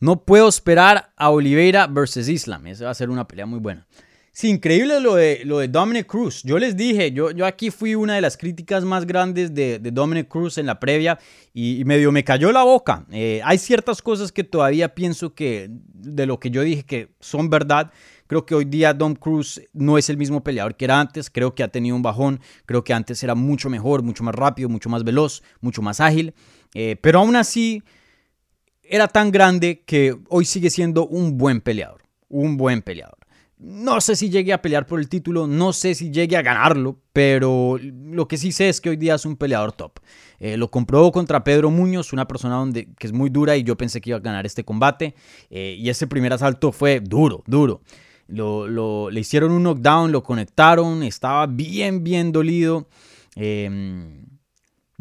No puedo esperar a Oliveira versus Islam. Esa va a ser una pelea muy buena. Sí, increíble lo de, lo de Dominic Cruz. Yo les dije, yo, yo aquí fui una de las críticas más grandes de, de Dominic Cruz en la previa y, medio me cayó la boca. Eh, hay ciertas cosas que todavía pienso que de lo que yo dije que son verdad, Creo que hoy día Dom Cruz no es el mismo peleador que era antes. Creo que ha tenido un bajón. Creo que antes era mucho mejor, mucho más rápido, mucho más veloz, mucho más ágil. Eh, pero aún así era tan grande que hoy sigue siendo un buen peleador. Un buen peleador. No sé si llegue a pelear por el título, no sé si llegue a ganarlo, pero lo que sí sé es que hoy día es un peleador top. Eh, lo comprobó contra Pedro Muñoz, una persona donde, que es muy dura y yo pensé que iba a ganar este combate. Eh, y ese primer asalto fue duro, duro. Lo, le hicieron un knockdown, lo conectaron, estaba bien, bien dolido. Em,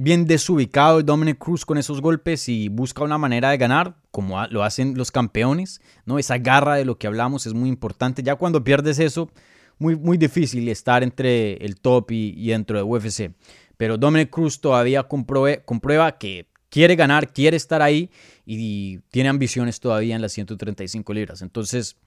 bien desubicado el Dominic Cruz con esos golpes y busca una manera de ganar, como lo hacen los campeones, ¿no? Esa garra de lo que hablamos es muy importante. Ya cuando pierdes eso, muy, muy difícil estar entre el top y, dentro de UFC. Pero Dominic Cruz todavía comprueba que quiere ganar, quiere estar ahí y tiene ambiciones todavía en las 135 libras. Entonces,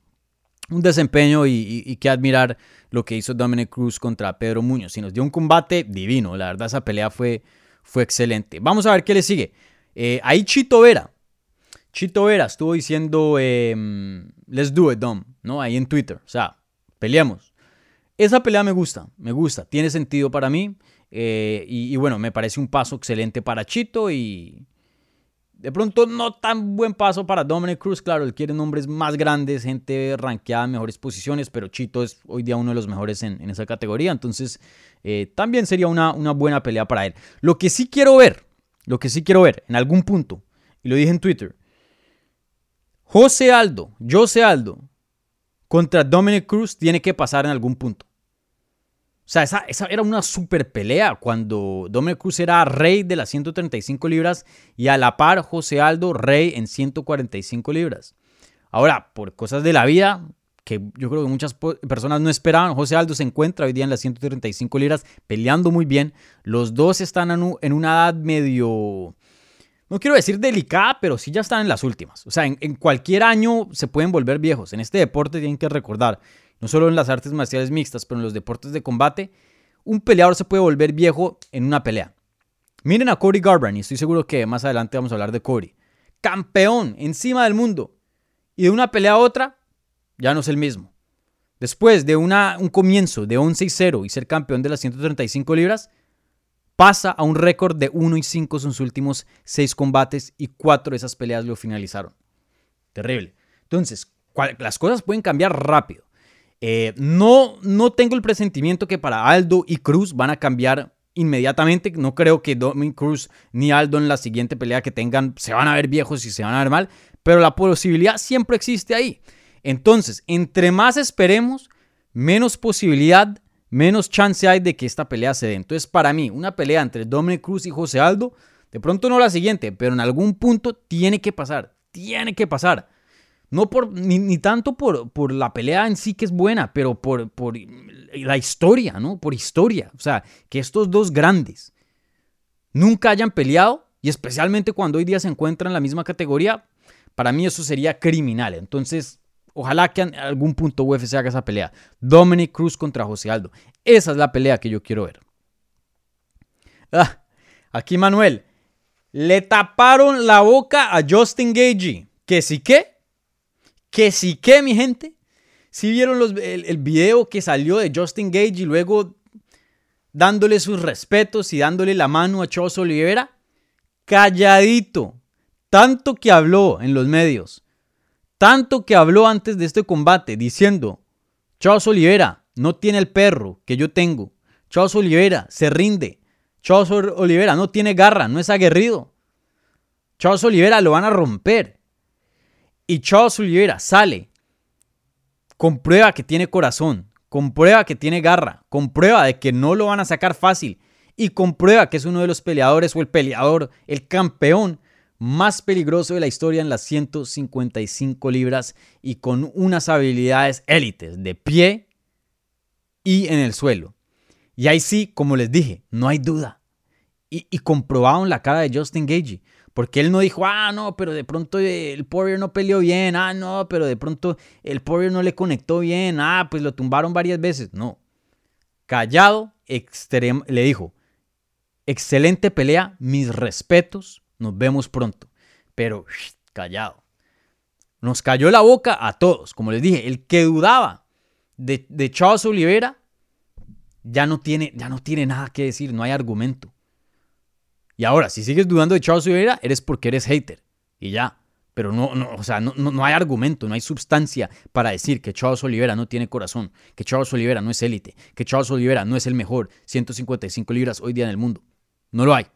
un desempeño y, que admirar lo que hizo Dominic Cruz contra Pedro Muñoz. Y nos dio un combate divino, la verdad esa pelea fue, fue excelente. Vamos a ver qué le sigue. Eh, ahí Chito Vera. Chito Vera estuvo diciendo, em, let's do it, Dom, ¿no? Ahí en Twitter. O sea, peleamos. Esa pelea me gusta, me gusta, tiene sentido para mí. Eh, y, bueno, me parece un paso excelente para Chito y, de pronto no tan buen paso para Dominic Cruz, claro, él quiere nombres más grandes, gente rankeada en mejores posiciones, pero Chito es hoy día uno de los mejores en, esa categoría, entonces eh, también sería una, una buena pelea para él. Lo que sí quiero ver, lo que sí quiero ver en algún punto, y lo dije en Twitter, José Aldo, José Aldo, contra Dominic Cruz tiene que pasar en algún punto. Sea, esa, era una super pelea cuando Dominic era rey de las 135 libras y a la par José Aldo rey en 145 libras. Ahora, por cosas de la vida, que yo creo que muchas personas no esperaban, José Aldo se encuentra hoy día en las 135 libras peleando muy bien. Los dos están en una edad medio no quiero decir delicada, pero sí ya están en las últimas. O sea, en, cualquier año se pueden volver viejos. En este deporte tienen que recordar, no solo en las artes marciales mixtas, pero en los deportes de combate, un peleador se puede volver viejo en una pelea. Miren a Cody Garbrandt, y estoy seguro que más adelante vamos a hablar de Cody. Campeón encima del mundo. Y de una pelea a otra, ya no es el mismo. Después de una, un comienzo de 11 y 0 y ser campeón de las 135 libras, pasa a un récord de 1 y 5 en sus últimos 6 combates y 4 de esas peleas lo finalizaron. Terrible. Entonces, las cosas pueden cambiar rápido. Eh, no, no tengo el presentimiento que para Aldo y Cruz van a cambiar inmediatamente. No creo que Dominic Cruz ni Aldo en la siguiente pelea que tengan se van a ver viejos y se van a ver mal, pero la posibilidad siempre existe ahí. Entonces, entre más esperemos, menos posibilidad, menos chance hay de que esta pelea se dé. Entonces, para mí, una pelea entre Dominic Cruz y José Aldo, de pronto no la siguiente, pero en algún punto tiene que pasar. Tiene que pasar. No por, ni, tanto por, por, la pelea en sí que es buena, pero por, por la historia, ¿no? Por historia. O sea, que estos dos grandes nunca hayan peleado, y especialmente cuando hoy día se encuentran en la misma categoría, para mí eso sería criminal. Entonces, ojalá que en algún punto UFC haga esa pelea. Dominic Cruz contra José Aldo. Esa es la pelea que yo quiero ver. Ah, aquí Manuel. Le taparon la boca a Justin Gagey. ¿Que sí qué? Que sí que, mi gente. Si vieron el, video que salió de Justin Gage y luego dándole sus respetos y dándole la mano a Charles Oliveira. Calladito. Tanto que habló en los medios. Tanto que habló antes de este combate diciendo, Charles Oliveira no tiene el perro que yo tengo. Charles Oliveira se rinde. Charles Oliveira no tiene garra, no es aguerrido. Charles Oliveira lo van a romper y Charles Oliveira sale, comprueba que tiene corazón, comprueba que tiene garra, comprueba de que no lo van a sacar fácil y comprueba que es uno de los peleadores o el peleador, el campeón más peligroso de la historia en las 155 libras y con unas habilidades élites de pie y en el suelo. Y ahí sí, como les dije, no hay duda. Y, y comprobaron la cara de Justin Gagey. Porque él no dijo, ah, no, pero de pronto el Poirier no peleó bien, ah, no, pero de pronto el Poirier no le conectó bien, ah, pues lo tumbaron varias veces. No. Callado, le dijo, excelente pelea, mis respetos, nos vemos pronto. Pero callado. Nos cayó la boca a todos. Como les dije, el que dudaba de, de Charles ya no, tiene, ya no tiene nada que decir, no hay argumento. Y ahora, si sigues dudando de Charles Oliveira, eres porque eres hater. Y ya. Pero no, no, o sea, no, no, hay argumento, no hay sustancia para decir que Charles Oliveira no tiene corazón, que Charles Oliveira no es élite, que Charles Oliveira no es el mejor 155 libras hoy día en el mundo. No lo hay.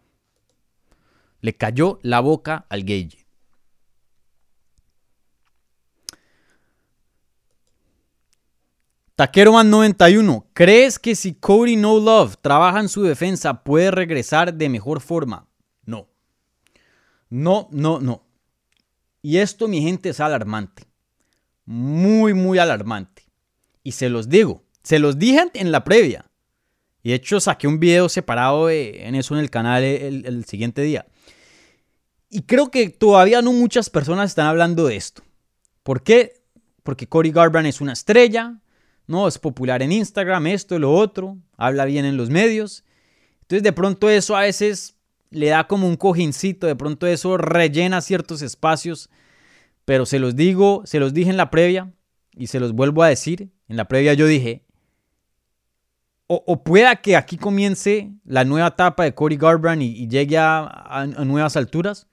Le cayó la boca al Gage. Taqueroman 91, ¿crees que si Cody No Love trabaja en su defensa puede regresar de mejor forma? No. No, no, no. Y esto, mi gente, es alarmante. Muy, muy alarmante. Y se los digo, se los dije en la previa. Y de hecho saqué un video separado en eso en el canal el, siguiente día. Y creo que todavía no muchas personas están hablando de esto. ¿Por qué? Porque Cody Garbrandt es una estrella, no, es popular en Instagram, esto, lo otro, habla bien en los medios. Entonces de pronto eso a veces le da como un cojincito, de pronto eso rellena ciertos espacios, pero se los digo, se los dije en la previa y se los vuelvo a decir. En la previa yo dije, o, pueda que aquí comience la nueva etapa de Cody Garbrandt y, llegue a, nuevas alturas,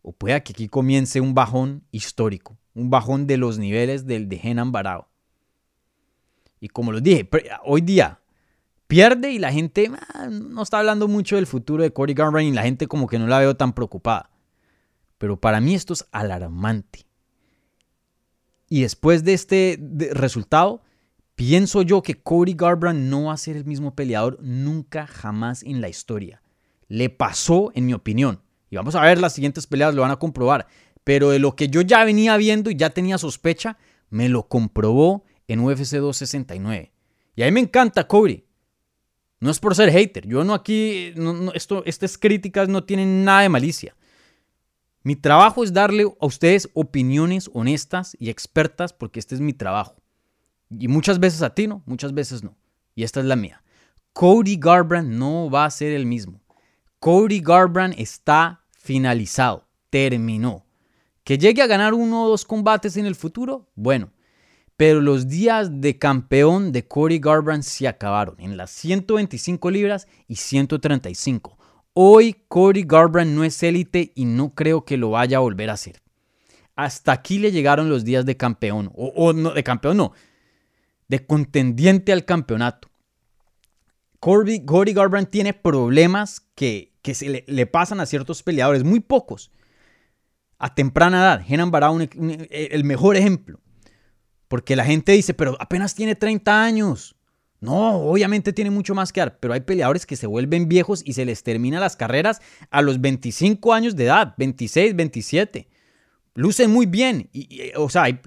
o pueda que aquí comience un bajón histórico, un bajón de los niveles del de Henan Barao. Y como les dije, hoy día pierde y la gente ah, no está hablando mucho del futuro de Cody Garbrandt y la gente como que no la veo tan preocupada. Pero para mí esto es alarmante. Y después de este resultado, pienso yo que Cody Garbrandt no va a ser el mismo peleador nunca jamás en la historia. Le pasó, en mi opinión. Y vamos a ver las siguientes peleas, lo van a comprobar. Pero de lo que yo ya venía viendo y ya tenía sospecha, me lo comprobó en UFC 269. Y a mí me encanta Cody. No es por ser hater. Yo no aquí, esto, estas críticas no tienen nada de malicia. Mi trabajo es darle a ustedes opiniones honestas y expertas porque este es mi trabajo. Y muchas veces a ti no, muchas veces no. Y esta es la mía. Cody Garbrandt no va a ser el mismo. Cody Garbrandt está finalizado, terminó. Que llegue a ganar uno o dos combates en el futuro, bueno. Pero los días de campeón de Cody Garbrandt se acabaron en las 125 libras y 135. Hoy Cody Garbrandt no es élite y no creo que lo vaya a volver a hacer. Hasta aquí le llegaron los días de campeón, o, no, de campeón no, de contendiente al campeonato. Cody, Garbrandt tiene problemas que, se le, pasan a ciertos peleadores, muy pocos, a temprana edad. Henan Barao, el mejor ejemplo. Porque la gente dice, pero apenas tiene 30 años. No, obviamente tiene mucho más que dar, pero hay peleadores que se vuelven viejos y se les termina las carreras a los 25 años de edad, 26, 27. Lucen muy bien. Y, o sea, hay,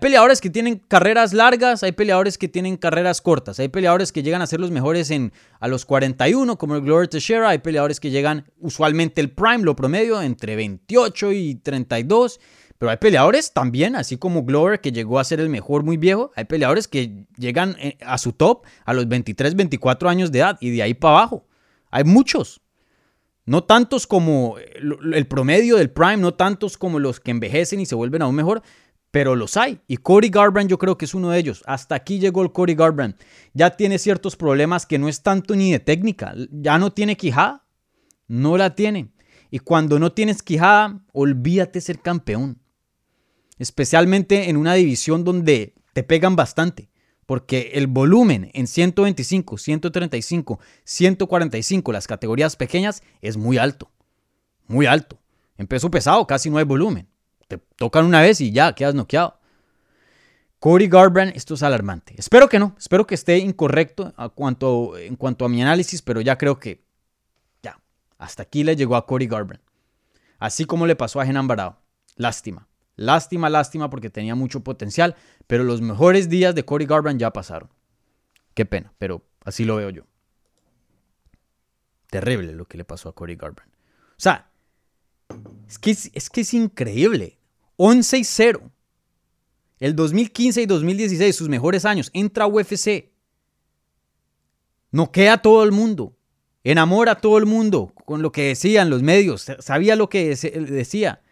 peleadores que tienen carreras largas, hay peleadores que tienen carreras cortas, hay peleadores que llegan a ser los mejores en, a los 41, como el Glover Teixeira, hay peleadores que llegan usualmente el prime, lo promedio, entre 28 y 32. Pero hay peleadores también, así como Glover, que llegó a ser el mejor muy viejo. Hay peleadores que llegan eh, a su top a los 23, 24 años de edad y de ahí para abajo. Hay muchos. No tantos como el promedio del Prime, no tantos como los que envejecen y se vuelven aún mejor, pero los hay. Y Cody Garbrandt yo creo que es uno de ellos. Hasta aquí llegó el Cody Garbrandt. Ya tiene ciertos problemas que no es tanto ni de técnica. Ya no tiene quijada. No la tiene. Y cuando no tienes quijada, olvídate ser campeón especialmente en una división donde te pegan bastante, porque el volumen en 125, 135, 145, las categorías pequeñas, es muy alto, muy alto. En peso pesado casi no hay volumen. Te tocan una vez y ya quedas noqueado. Cody Garbrandt, esto es alarmante. Espero que no, espero que esté incorrecto en cuanto a mi análisis, pero ya creo que ya, hasta aquí le llegó a Cody Garbrandt. Así como le pasó a Genan Barao. Lástima. Lástima, lástima porque tenía mucho potencial, pero los mejores días de Cody Garbrandt ya pasaron. Qué pena, pero así lo veo yo. Terrible lo que le pasó a Cody Garbrandt. O sea, es que es, que es increíble. 11 y 0. El 2015 y 2016, sus mejores años, entra a UFC. Noquea a todo el mundo. Enamora a todo el mundo con lo que decían los medios. Sabía lo que decía.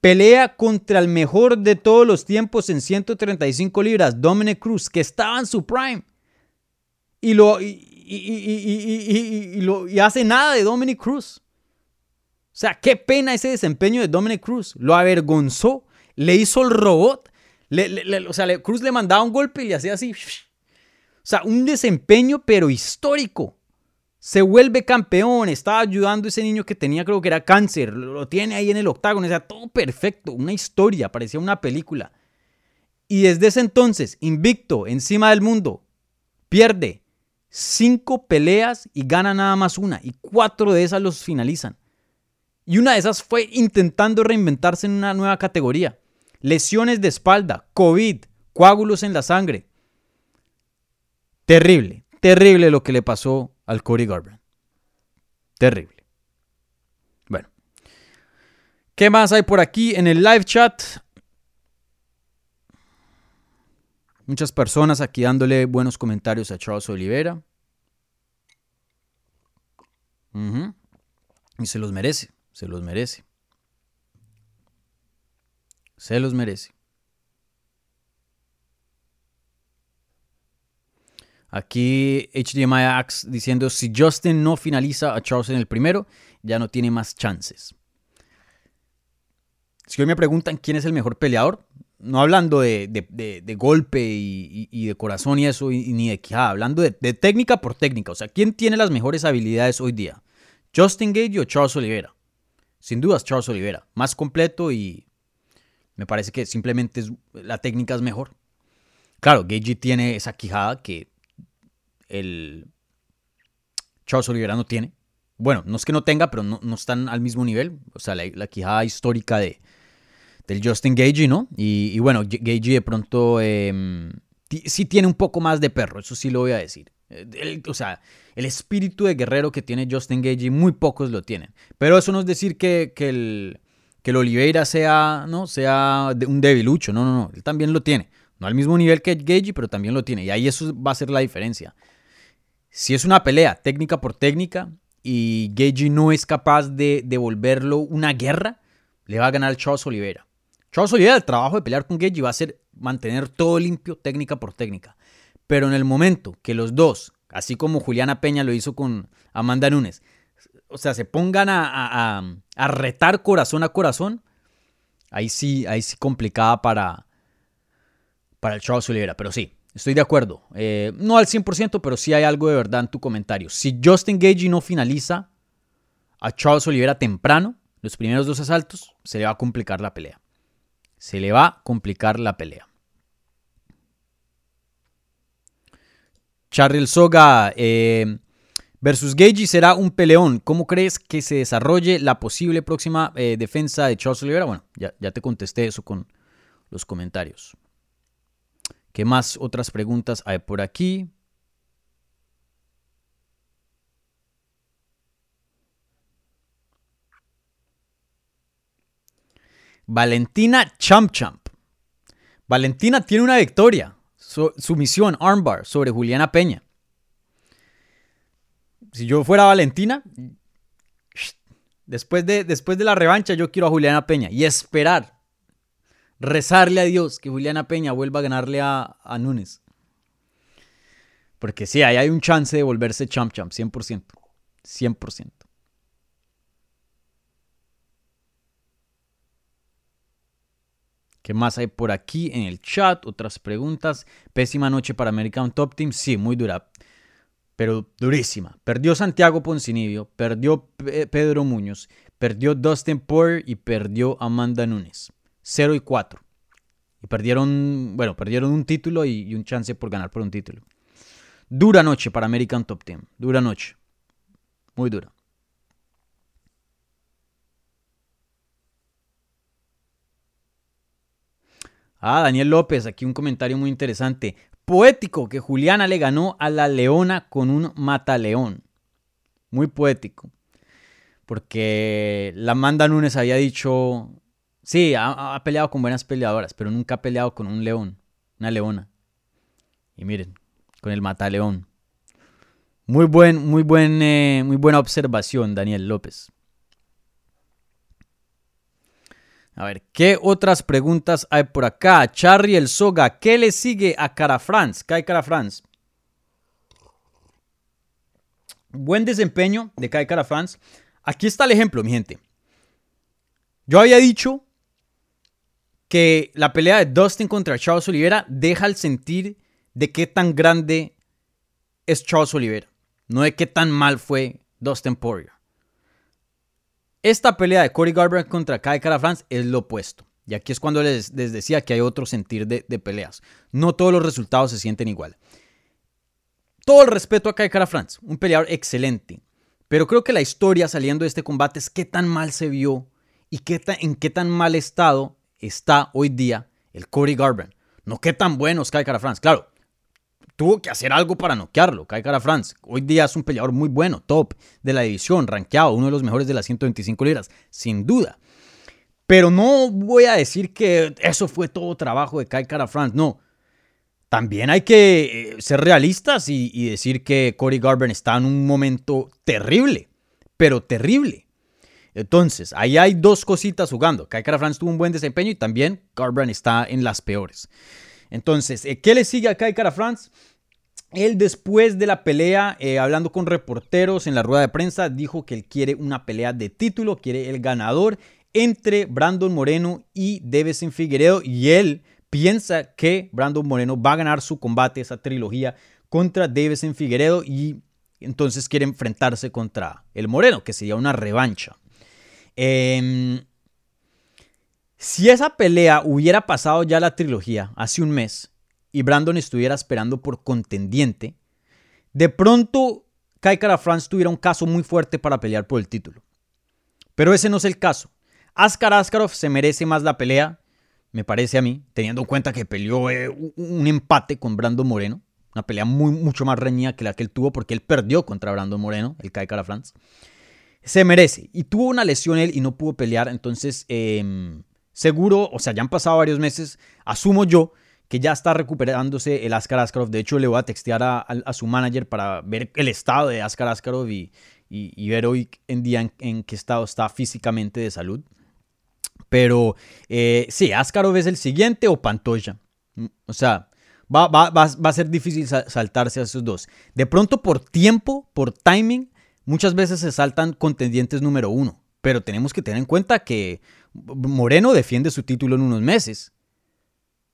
Pelea contra el mejor de todos los tiempos en 135 libras, Dominic Cruz, que estaba en su prime. Y, lo, y, lo, hace nada de Dominic Cruz. O sea, qué pena ese desempeño de Dominic Cruz. Lo avergonzó. Le hizo el robot. o sea, Cruz le mandaba un golpe y le hacía así. O sea, un desempeño pero histórico se vuelve campeón, estaba ayudando a ese niño que tenía, creo que era cáncer, lo tiene ahí en el octágono, o sea, todo perfecto, una historia, parecía una película. Y desde ese entonces, invicto, encima del mundo, pierde cinco peleas y gana nada más una, y cuatro de esas los finalizan. Y una de esas fue intentando reinventarse en una nueva categoría. Lesiones de espalda, COVID, coágulos en la sangre. Terrible, terrible lo que le pasó al Cody Garbrandt. Terrible. Bueno. ¿Qué más hay por aquí en el live chat? Muchas personas aquí dándole buenos comentarios a Charles Oliveira. Y se los merece, se los merece. Se los merece. Aquí HDMI Axe diciendo, si Justin no finaliza a Charles en el primero, ya no tiene más chances. Si hoy me preguntan quién es el mejor peleador, no hablando de, golpe y, de corazón y eso, ni de quijada, hablando de, técnica por técnica. O sea, ¿quién tiene las mejores habilidades hoy día? ¿Justin Gage o Charles Oliveira? Sin dudas, Charles Oliveira. Más completo y me parece que simplemente la técnica es mejor. Claro, Gage tiene esa quijada que el Charles Oliveira no tiene. Bueno, no es que no tenga, pero no, están al mismo nivel. O sea, la, quijada histórica de, del Justin Gagey, ¿no? Y, bueno, Gagey de pronto em, sí tiene un poco más de perro, eso sí lo voy a decir. o sea, el espíritu de guerrero que tiene Justin Gagey, muy pocos lo tienen. Pero eso no es decir que, el, que el Oliveira sea, ¿no? sea un debilucho. No, no, no. Él también lo tiene. No al mismo nivel que Gagey, pero también lo tiene. Y ahí eso va a ser la diferencia. Si es una pelea técnica por técnica y Gagey no es capaz de devolverlo una guerra, le va a ganar Charles Oliveira. Charles Oliveira, el trabajo de pelear con Gagey va a ser mantener todo limpio técnica por técnica. Pero en el momento que los dos, así como Juliana Peña lo hizo con Amanda Nunes, o sea, se pongan a, retar corazón a corazón, ahí sí, ahí sí complicada para, para el Charles Oliveira. Pero sí, estoy de acuerdo. Eh, no al 100%, pero sí hay algo de verdad en tu comentario. Si Justin Gagey no finaliza a Charles Oliveira temprano, los primeros dos asaltos, se le va a complicar la pelea. Se le va a complicar la pelea. Charriel Soga eh, versus Gagey será un peleón. ¿Cómo crees que se desarrolle la posible próxima eh, defensa de Charles Oliveira? Bueno, ya te contesté eso con los comentarios. ¿Qué más otras preguntas hay por aquí? Valentina Champ Champ. Valentina tiene una victoria. Su misión, armbar, sobre Juliana Peña. Si yo fuera Valentina, después de, después de la revancha, yo quiero a Juliana Peña y esperar, rezarle a Dios que Juliana Peña vuelva a ganarle a, a Núñez. Porque sí, ahí hay un chance de volverse champ champ, 100%. 100%. ¿Qué más hay por aquí en el chat? Otras preguntas. Pésima noche para American Top Team. Sí, muy dura. Pero durísima. Perdió Santiago Poncinibio, perdió Pe- Pedro Muñoz, perdió Dustin Poirier y perdió Amanda Nunes. 0 y 4. Y perdieron, bueno, perdieron un título y, un chance por ganar por un título. Dura noche para American Top Team. Dura noche. Muy dura. Ah, Daniel López, aquí un comentario muy interesante. Poético que Juliana le ganó a la Leona con un mataleón. Muy poético. Porque la Amanda Nunes había dicho, sí, ha, ha peleado con buenas peleadoras, pero nunca ha peleado con un león, una leona. Y miren, con el mataleón. Muy buen, muy buen, eh, muy buena observación, Daniel López. A ver, ¿qué otras preguntas hay por acá? Charry el Soga, ¿qué le sigue a Cara France? Kai Cara France. Buen desempeño de Kai Cara France. Aquí está el ejemplo, mi gente. Yo había dicho que la pelea de Dustin contra Charles Oliveira deja el sentir de qué tan grande es Charles Oliveira, no de qué tan mal fue Dustin Poirier. Esta pelea de Cody Garbrandt contra Kai Cara France es lo opuesto. Y aquí es cuando les, decía que hay otro sentir de, peleas. No todos los resultados se sienten igual. Todo el respeto a Kai Cara France, un peleador excelente. Pero creo que la historia saliendo de este combate es qué tan mal se vio y qué en qué tan mal estado está hoy día el Cody Garbrandt. No qué tan bueno es Kai Cara France. Claro, tuvo que hacer algo para noquearlo. Kai Cara France hoy día es un peleador muy bueno, top de la división, rankeado, uno de los mejores de las 125 libras, sin duda. Pero no voy a decir que eso fue todo trabajo de Kai Cara France, no. También hay que eh, ser realistas y, decir que Cody Garbrandt está en un momento terrible, pero terrible. Entonces, ahí hay dos cositas jugando. Kai Cara France tuvo un buen desempeño y también Garbrandt está en las peores. Entonces, ¿qué le sigue a Kai Cara France? Él después de la pelea, eh, hablando con reporteros en la rueda de prensa, dijo que él quiere una pelea de título, quiere el ganador entre Brandon Moreno y Devesen Figueredo y él piensa que Brandon Moreno va a ganar su combate, esa trilogía contra Devesen Figueredo y entonces quiere enfrentarse contra el Moreno, que sería una revancha. Eh, si esa pelea hubiera pasado ya la trilogía hace un mes y Brandon estuviera esperando por contendiente, de pronto Kai Cara France tuviera un caso muy fuerte para pelear por el título. Pero ese no es el caso. Askar Askarov se merece más la pelea, me parece a mí, teniendo en cuenta que peleó eh, un empate con Brandon Moreno. Una pelea muy, mucho más reñida que la que él tuvo porque él perdió contra Brandon Moreno, el Kai Cara France. Se merece. Y tuvo una lesión él y no pudo pelear, entonces em, seguro, o sea, ya han pasado varios meses, asumo yo que ya está recuperándose el Askar Askarov. De hecho, le voy a textear a, su manager para ver el estado de Askar Askarov y, ver hoy en día en, qué estado está físicamente de salud. Pero eh, sí, Askarov es el siguiente o Pantoya. O sea, va, va, va, a ser difícil saltarse a esos dos. De pronto, por tiempo, por timing, muchas veces se saltan contendientes número uno. Pero tenemos que tener en cuenta que Moreno defiende su título en unos meses.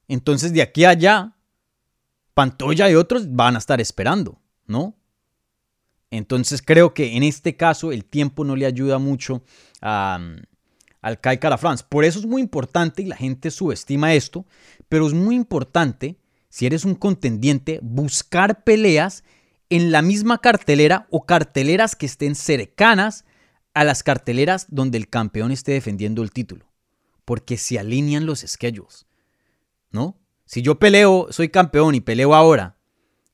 Entonces de aquí a allá, Pantoya y otros van a estar esperando, ¿no? Entonces creo que en este caso el tiempo no le ayuda mucho a, al Kai Cara France. Por eso es muy importante, y la gente subestima esto, pero es muy importante, si eres un contendiente, buscar peleas en la misma cartelera o carteleras que estén cercanas a las carteleras donde el campeón esté defendiendo el título. Porque se alinean los schedules. ¿no? Si yo peleo, soy campeón y peleo ahora,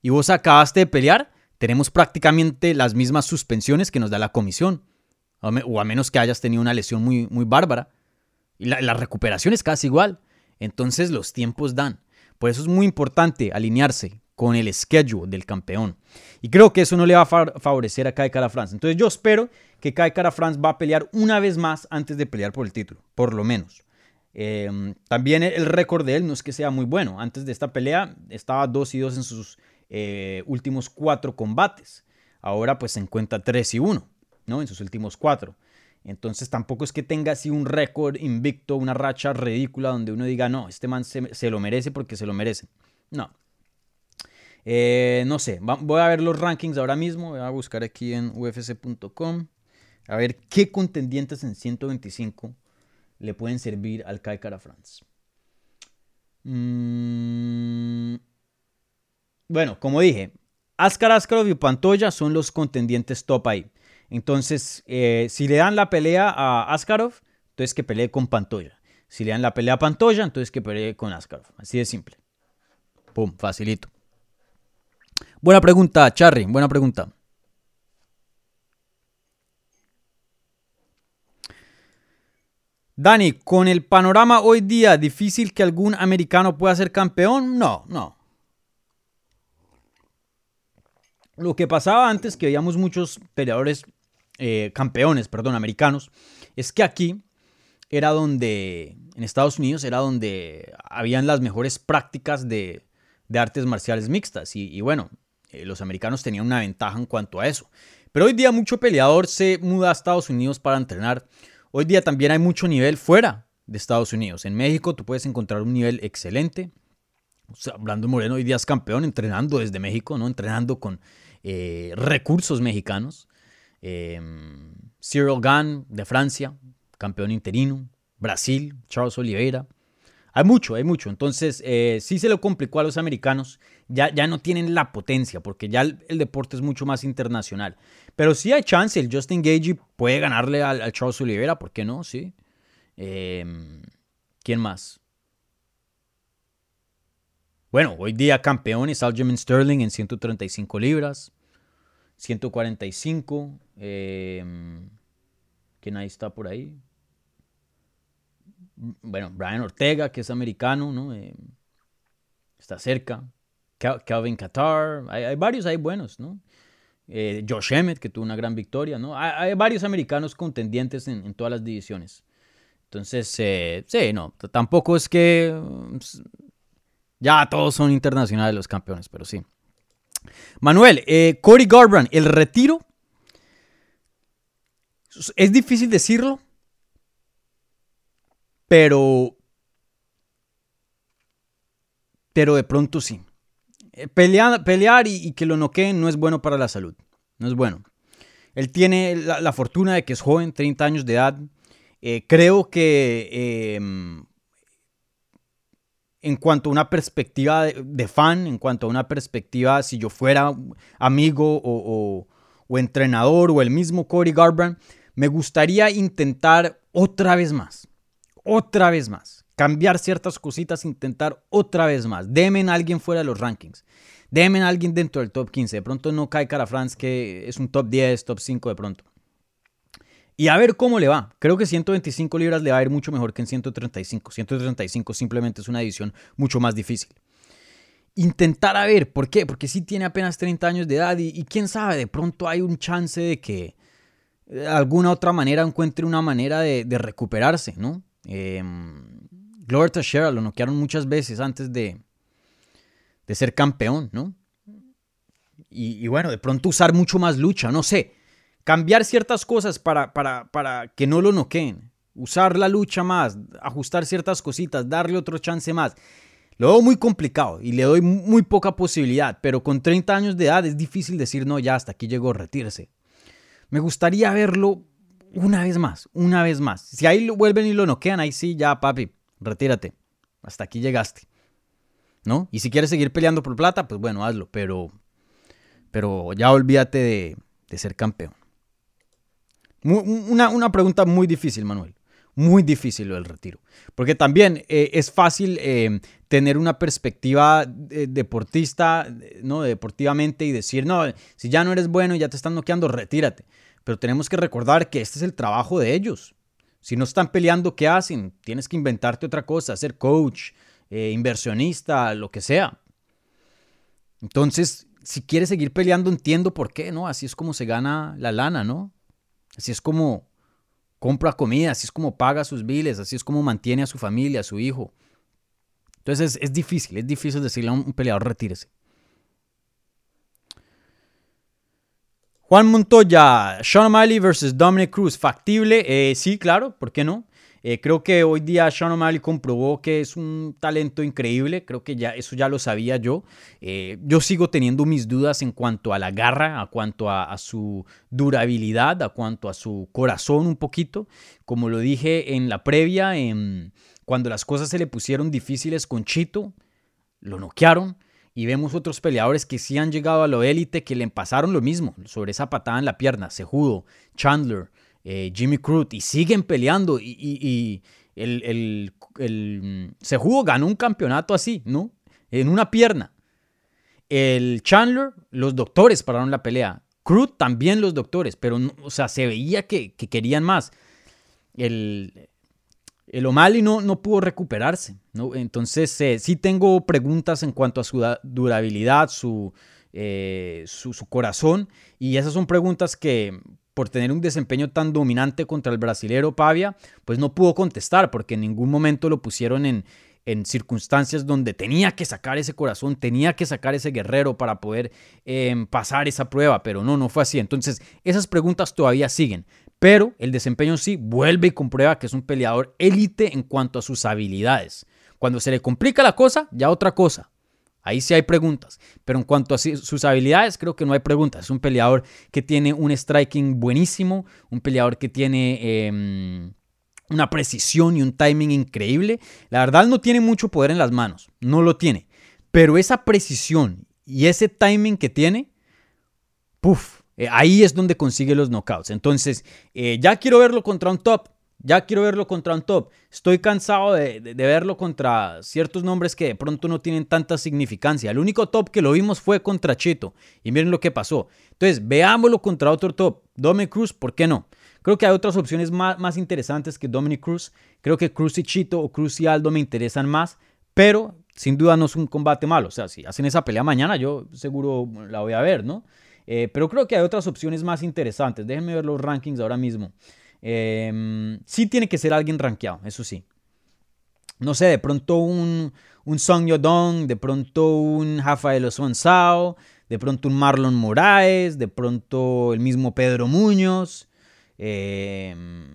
y vos acabaste de pelear, tenemos prácticamente las mismas suspensiones que nos da la comisión. O a menos que hayas tenido una lesión muy, muy bárbara. Y la, recuperación es casi igual. Entonces los tiempos dan. Por eso es muy importante alinearse con el schedule del campeón. Y creo que eso no le va a favorecer a Kai Cara France. Entonces yo espero que Kai Cara France va a pelear una vez más antes de pelear por el título, por lo menos. Em, también el récord de él no es que sea muy bueno. Antes de esta pelea estaba 2 y 2 en sus eh, últimos 4 combates. Ahora pues se encuentra 3 y 1, ¿no? En sus últimos 4. Entonces tampoco es que tenga así un récord invicto, una racha ridícula donde uno diga, no, este man se, lo merece porque se lo merece. No. Eh, no sé, voy a ver los rankings ahora mismo. Voy a buscar aquí en ufc.com. A ver qué contendientes en 125 le pueden servir al Kai Cara France. Mm, bueno, como dije, Askar Askarov y Pantoya son los contendientes top ahí. Entonces, eh, si le dan la pelea a Askarov, entonces que pelee con Pantoya. Si le dan la pelea a Pantoya, entonces que pelee con Askarov. Así de simple. Pum, facilito. Buena pregunta, Charry, buena pregunta. Dani, con el panorama hoy día, ¿difícil que algún americano pueda ser campeón? No, no. Lo que pasaba antes, que veíamos muchos peleadores, eh, campeones, perdón, americanos, es que aquí era donde, en Estados Unidos, era donde habían las mejores prácticas de, artes marciales mixtas. Y, bueno, eh, los americanos tenían una ventaja en cuanto a eso. Pero hoy día mucho peleador se muda a Estados Unidos para entrenar Hoy día también hay mucho nivel fuera de Estados Unidos. En México tú puedes encontrar un nivel excelente. O sea, Moreno hoy día es campeón entrenando desde México, ¿no? Entrenando con eh, recursos mexicanos. Em, Cyril Gann de Francia, campeón interino. Brasil, Charles Oliveira. Hay mucho, hay mucho. Entonces, eh, sí se lo complicó a los americanos. Ya, ya no tienen la potencia, porque ya el, deporte es mucho más internacional. Pero sí hay chance. El Justin Gage puede ganarle al, Charles Oliveira, ¿por qué no? Sí. Em, ¿Quién más? Bueno, hoy día campeón es Aljamain Sterling en 135 libras. 145. Em, ¿Quién ahí está por ahí? Bueno, Brian Ortega, que es americano, ¿no? Eh, está cerca. Calvin Qatar, hay, varios ahí buenos, ¿no? Eh, Josh Emmett, que tuvo una gran victoria, ¿no? Hay, varios americanos contendientes en, todas las divisiones. Entonces, eh, sí, no, tampoco es que pues, ya todos son internacionales los campeones, pero sí. Manuel, Cody Garbrandt, el retiro, es difícil decirlo, pero. Pero de pronto sí. Eh, pelear, pelear y, que lo noqueen no es bueno para la salud. No es bueno. Él tiene la, fortuna de que es joven, 30 años de edad. Eh, creo que em, en cuanto a una perspectiva de, fan, en cuanto a una perspectiva, si yo fuera amigo o, entrenador o el mismo Cody Garbrandt, me gustaría intentar otra vez más otra vez más. Cambiar ciertas cositas, intentar otra vez más. Demen a alguien fuera de los rankings. Demen a alguien dentro del top 15. De pronto no cae Cara France, que es un top 10, top 5 de pronto. Y a ver cómo le va. Creo que 125 libras le va a ir mucho mejor que en 135. 135 simplemente es una división mucho más difícil. Intentar a ver, ¿por qué? Porque sí tiene apenas 30 años de edad y, quién sabe, de pronto hay un chance de que de alguna otra manera encuentre una manera de, recuperarse, ¿no? Eh, Glover Teixeira lo noquearon muchas veces antes de, de ser campeón, ¿no? Y, bueno, de pronto usar mucho más lucha, no sé. Cambiar ciertas cosas para, para, para que no lo noqueen. Usar la lucha más, ajustar ciertas cositas, darle otro chance más. Lo veo muy complicado y le doy muy poca posibilidad, pero con 30 años de edad es difícil decir, no, ya hasta aquí llegó, retirarse. Me gustaría verlo una vez más, una vez más. Si ahí vuelven y lo noquean, ahí sí, ya, papi, retírate. Hasta aquí llegaste. ¿No? Y si quieres seguir peleando por plata, pues bueno, hazlo, pero, pero ya olvídate de, ser campeón. Una, una, pregunta muy difícil, Manuel. Muy difícil lo del retiro. Porque también eh, es fácil eh, tener una perspectiva deportista, ¿no? Deportivamente y decir, no, si ya no eres bueno y ya te están noqueando, retírate. Pero tenemos que recordar que este es el trabajo de ellos. Si no están peleando, ¿qué hacen? Tienes que inventarte otra cosa, ser coach, eh, inversionista, lo que sea. Entonces, si quieres seguir peleando, entiendo por qué, ¿no? Así es como se gana la lana, ¿no? Así es como compra comida, así es como paga sus biles, así es como mantiene a su familia, a su hijo. Entonces es, difícil, es difícil decirle a un peleador retírese. Juan Montoya, Sean O'Malley versus Dominic Cruz, factible, eh, sí, claro, ¿por qué no? Eh, creo que hoy día Sean O'Malley comprobó que es un talento increíble, creo que ya eso ya lo sabía yo. Eh, yo sigo teniendo mis dudas en cuanto a la garra, a cuanto a, su durabilidad, a cuanto a su corazón un poquito. Como lo dije en la previa, cuando las cosas se le pusieron difíciles con Chito, lo noquearon. Y vemos otros peleadores que sí han llegado a la élite que le pasaron lo mismo sobre esa patada en la pierna. Sejudo, Chandler, eh, Jimmy Cruz y siguen peleando. Y, el, el, Sejudo ganó un campeonato así, ¿no? En una pierna. El Chandler, los doctores pararon la pelea. Cruz también los doctores, pero, o sea, se veía que querían más. El, el O'Malley no, no pudo recuperarse. Entonces, eh, sí tengo preguntas en cuanto a su durabilidad, eh, su, su, corazón. Y esas son preguntas que, por tener un desempeño tan dominante contra el brasilero Pavia, pues no pudo contestar, porque en ningún momento lo pusieron en, en circunstancias donde tenía que sacar ese corazón, tenía que sacar ese guerrero para poder em, pasar esa prueba, pero no, no fue así. Entonces, esas preguntas todavía siguen. Pero el desempeño sí vuelve y comprueba que es un peleador élite en cuanto a sus habilidades. Cuando se le complica la cosa, ya otra cosa. Ahí sí hay preguntas. Pero en cuanto a sus habilidades, creo que no hay preguntas. Es un peleador que tiene un striking buenísimo, un peleador que tiene em, una precisión y un timing increíble. La verdad no tiene mucho poder en las manos, no lo tiene. Pero esa precisión y ese timing que tiene, puff, eh, ahí es donde consigue los knockouts. Entonces, eh, ya quiero verlo contra un top. Ya quiero verlo contra un top. Estoy cansado de, verlo contra ciertos nombres que de pronto no tienen tanta significancia. El único top que lo vimos fue contra Chito. Y miren lo que pasó. Entonces, veámoslo contra otro top. Dominic Cruz, ¿por qué no? Creo que hay otras opciones más, más interesantes que Dominic Cruz. Creo que Cruz y Chito o Cruz y Aldo me interesan más. Pero sin duda no es un combate malo. O sea, si hacen esa pelea mañana, yo seguro la voy a ver, ¿no? Eh, pero creo que hay otras opciones más interesantes. Déjenme ver los rankings ahora mismo. Em, sí tiene que ser alguien rankeado, eso sí. No sé, de pronto un, un Song Yodong, de pronto un Rafael Sao, de pronto un Marlon Moraes, de pronto el mismo Pedro Muñoz, em,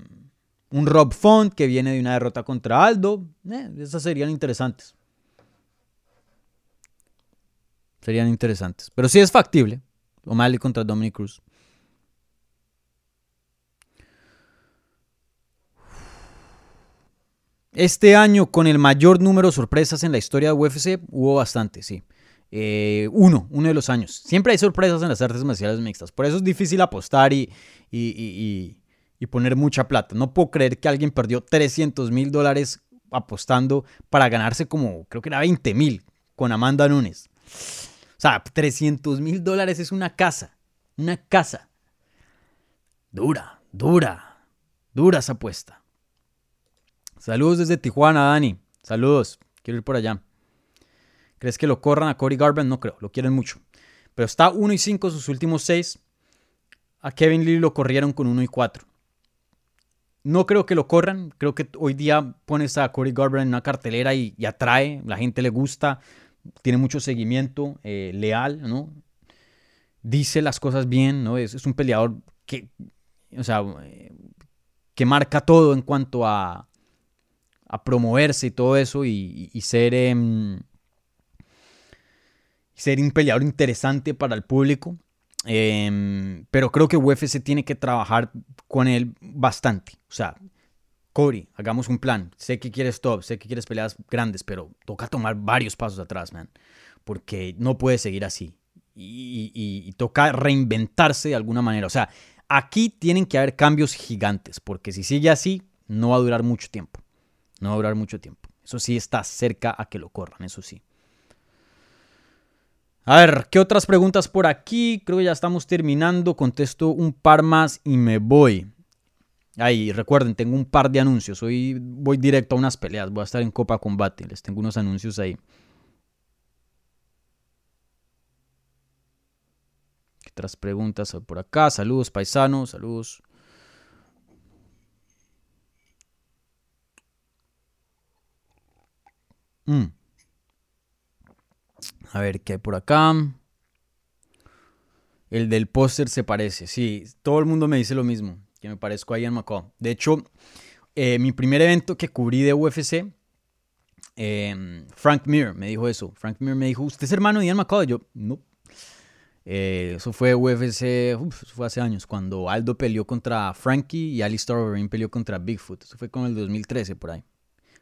un Rob Font que viene de una derrota contra Aldo. Eh, esas serían interesantes. Serían interesantes. Pero sí es factible. O'Malley contra Dominic Cruz. Este año, con el mayor número de sorpresas en la historia de UFC, hubo bastante, sí. Eh, uno, uno de los años. Siempre hay sorpresas en las artes marciales mixtas. Por eso es difícil apostar y, y, poner mucha plata. No puedo creer que alguien perdió 300 mil dólares apostando para ganarse como, creo que era 20 mil con Amanda Nunes. Sea, 300 mil dólares es una casa. Una casa. Dura, dura. Dura esa apuesta. Saludos desde Tijuana, Dani. Saludos. Quiero ir por allá. ¿Crees que lo corran a Cody Garbrandt? No creo, lo quieren mucho. Pero está 1 y 5 sus últimos 6. A Kevin Lee lo corrieron con 1 y 4. No creo que lo corran. Creo que hoy día pones a Cody Garbrandt en una cartelera y, atrae. La gente le gusta. Tiene mucho seguimiento. Eh, leal, ¿no? Dice las cosas bien, ¿no? Es, un peleador que, o sea, que marca todo en cuanto a, a promoverse y todo eso y, ser, em, ser un peleador interesante para el público. Em, pero creo que UFC tiene que trabajar con él bastante. O sea, Cody, hagamos un plan. Sé que quieres top, sé que quieres peleas grandes, pero toca tomar varios pasos atrás, man. Porque no puede seguir así. Y, y, toca reinventarse de alguna manera. O sea, aquí tienen que haber cambios gigantes, porque si sigue así, no va a durar mucho tiempo. No va a durar mucho tiempo. Eso sí está cerca a que lo corran, eso sí. A ver, ¿qué otras preguntas por aquí? Creo que ya estamos terminando. Contesto un par más y me voy. Ahí, recuerden, tengo un par de anuncios. Hoy voy directo a unas peleas. Voy a estar en Copa Combate. Les tengo unos anuncios ahí. ¿Qué otras preguntas por acá? Saludos, paisanos. Saludos. Mm. A ver, ¿qué hay por acá? El del póster se parece, sí. Todo el mundo me dice lo mismo, que me parezco a Ian McCall. De hecho, eh, mi primer evento que cubrí de UFC, em, Frank Mir me dijo eso. Frank Mir me dijo, ¿usted es hermano de Ian McCall? yo, no. Eh, eso fue UFC, fue hace años, cuando Aldo peleó contra Frankie y Alistair Overeem peleó contra Bigfoot. Eso fue con el 2013 por ahí.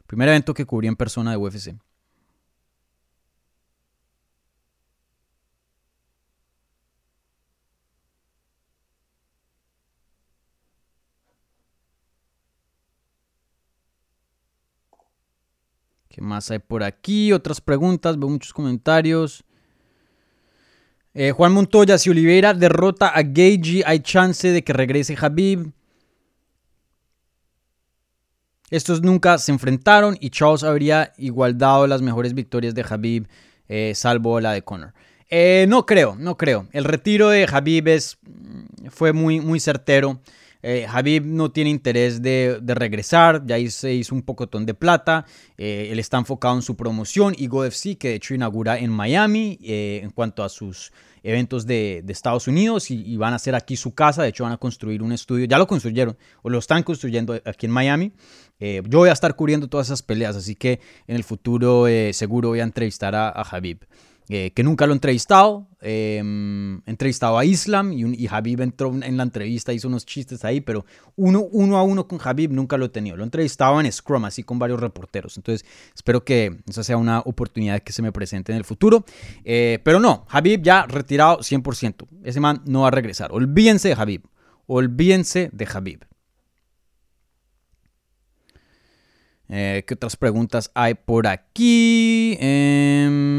Primer evento que cubrí en persona de UFC. ¿Qué más hay por aquí? Otras preguntas, veo muchos comentarios. Eh, Juan Montoya, si Oliveira derrota a Gagey, ¿hay chance de que regrese Habib? Estos nunca se enfrentaron y Charles habría igual dado las mejores victorias de Habib, eh, salvo la de Conor. Eh, no creo, no creo. El retiro de Habib es, mm, fue muy, muy certero. Eh, Habib no tiene interés de, regresar, ya se hizo un pocotón de plata, eh, él está enfocado en su promoción y GoFC, que de hecho inaugura en Miami eh, en cuanto a sus eventos de, Estados Unidos y, van a hacer aquí su casa, de hecho van a construir un estudio, ya lo construyeron o lo están construyendo aquí en Miami. yo voy a estar cubriendo todas esas peleas, así que en el futuro seguro voy a entrevistar a, a Habib. Eh, que nunca lo he entrevistado. Eh, he entrevistado a Islam y, y, Habib entró en la entrevista, hizo unos chistes ahí, pero uno, uno a uno con Habib nunca lo he tenido. Lo he entrevistado en Scrum, así con varios reporteros. Entonces, espero que esa sea una oportunidad que se me presente en el futuro. Eh, pero no, Habib ya retirado 100%. Ese man no va a regresar. Olvídense de Habib. Olvídense de Habib. ¿Qué otras preguntas hay por aquí? Eh,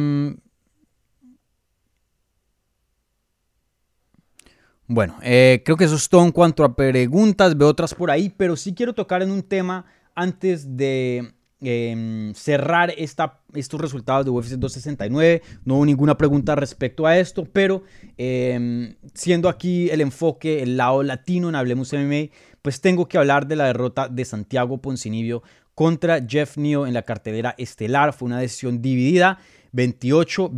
Bueno, eh, creo que eso es todo en cuanto a preguntas. Veo otras por ahí, pero sí quiero tocar en un tema antes de em, cerrar esta, estos resultados de UFC 269. No hubo ninguna pregunta respecto a esto, pero em, siendo aquí el enfoque, el lado latino en Hablemos MMA, pues tengo que hablar de la derrota de Santiago Poncinibio contra Jeff Neal en la cartelera estelar. Fue una decisión dividida. 28,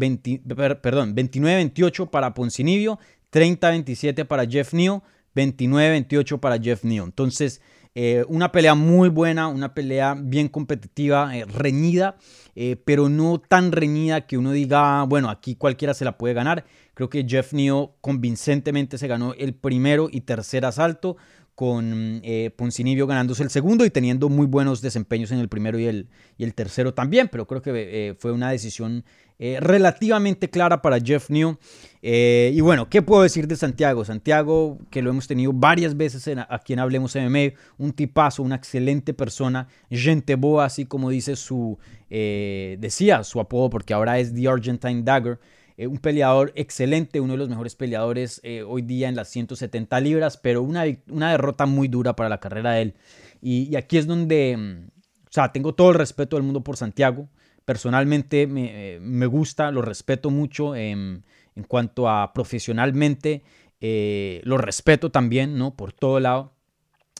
perdón, 29-28 para Poncinibio, 30-27 para Jeff Neal, 29-28 para Jeff Neal. Entonces, eh, una pelea muy buena, una pelea bien competitiva, eh, reñida, eh, pero no tan reñida que uno diga, bueno, aquí cualquiera se la puede ganar. Creo que Jeff Neal convincentemente se ganó el primero y tercer asalto con eh, Poncinibio ganándose el segundo y teniendo muy buenos desempeños en el primero y el, y el tercero también, pero creo que eh, fue una decisión eh, relativamente clara para Jeff New. Eh, y bueno, ¿qué puedo decir de Santiago? Santiago, que lo hemos tenido varias veces en, aquí en Hablemos MMA, un tipazo, una excelente persona, gente boa, así como dice su, decía su apodo, porque ahora es The Argentine Dagger. Eh, un peleador excelente, uno de los mejores peleadores eh, hoy día en las 170 libras, pero una, una derrota muy dura para la carrera de él. Y, aquí es donde, mm, o sea, tengo todo el respeto del mundo por Santiago. Personalmente me, eh, me gusta, lo respeto mucho en cuanto a profesionalmente, lo respeto también, ¿no? Por todo lado.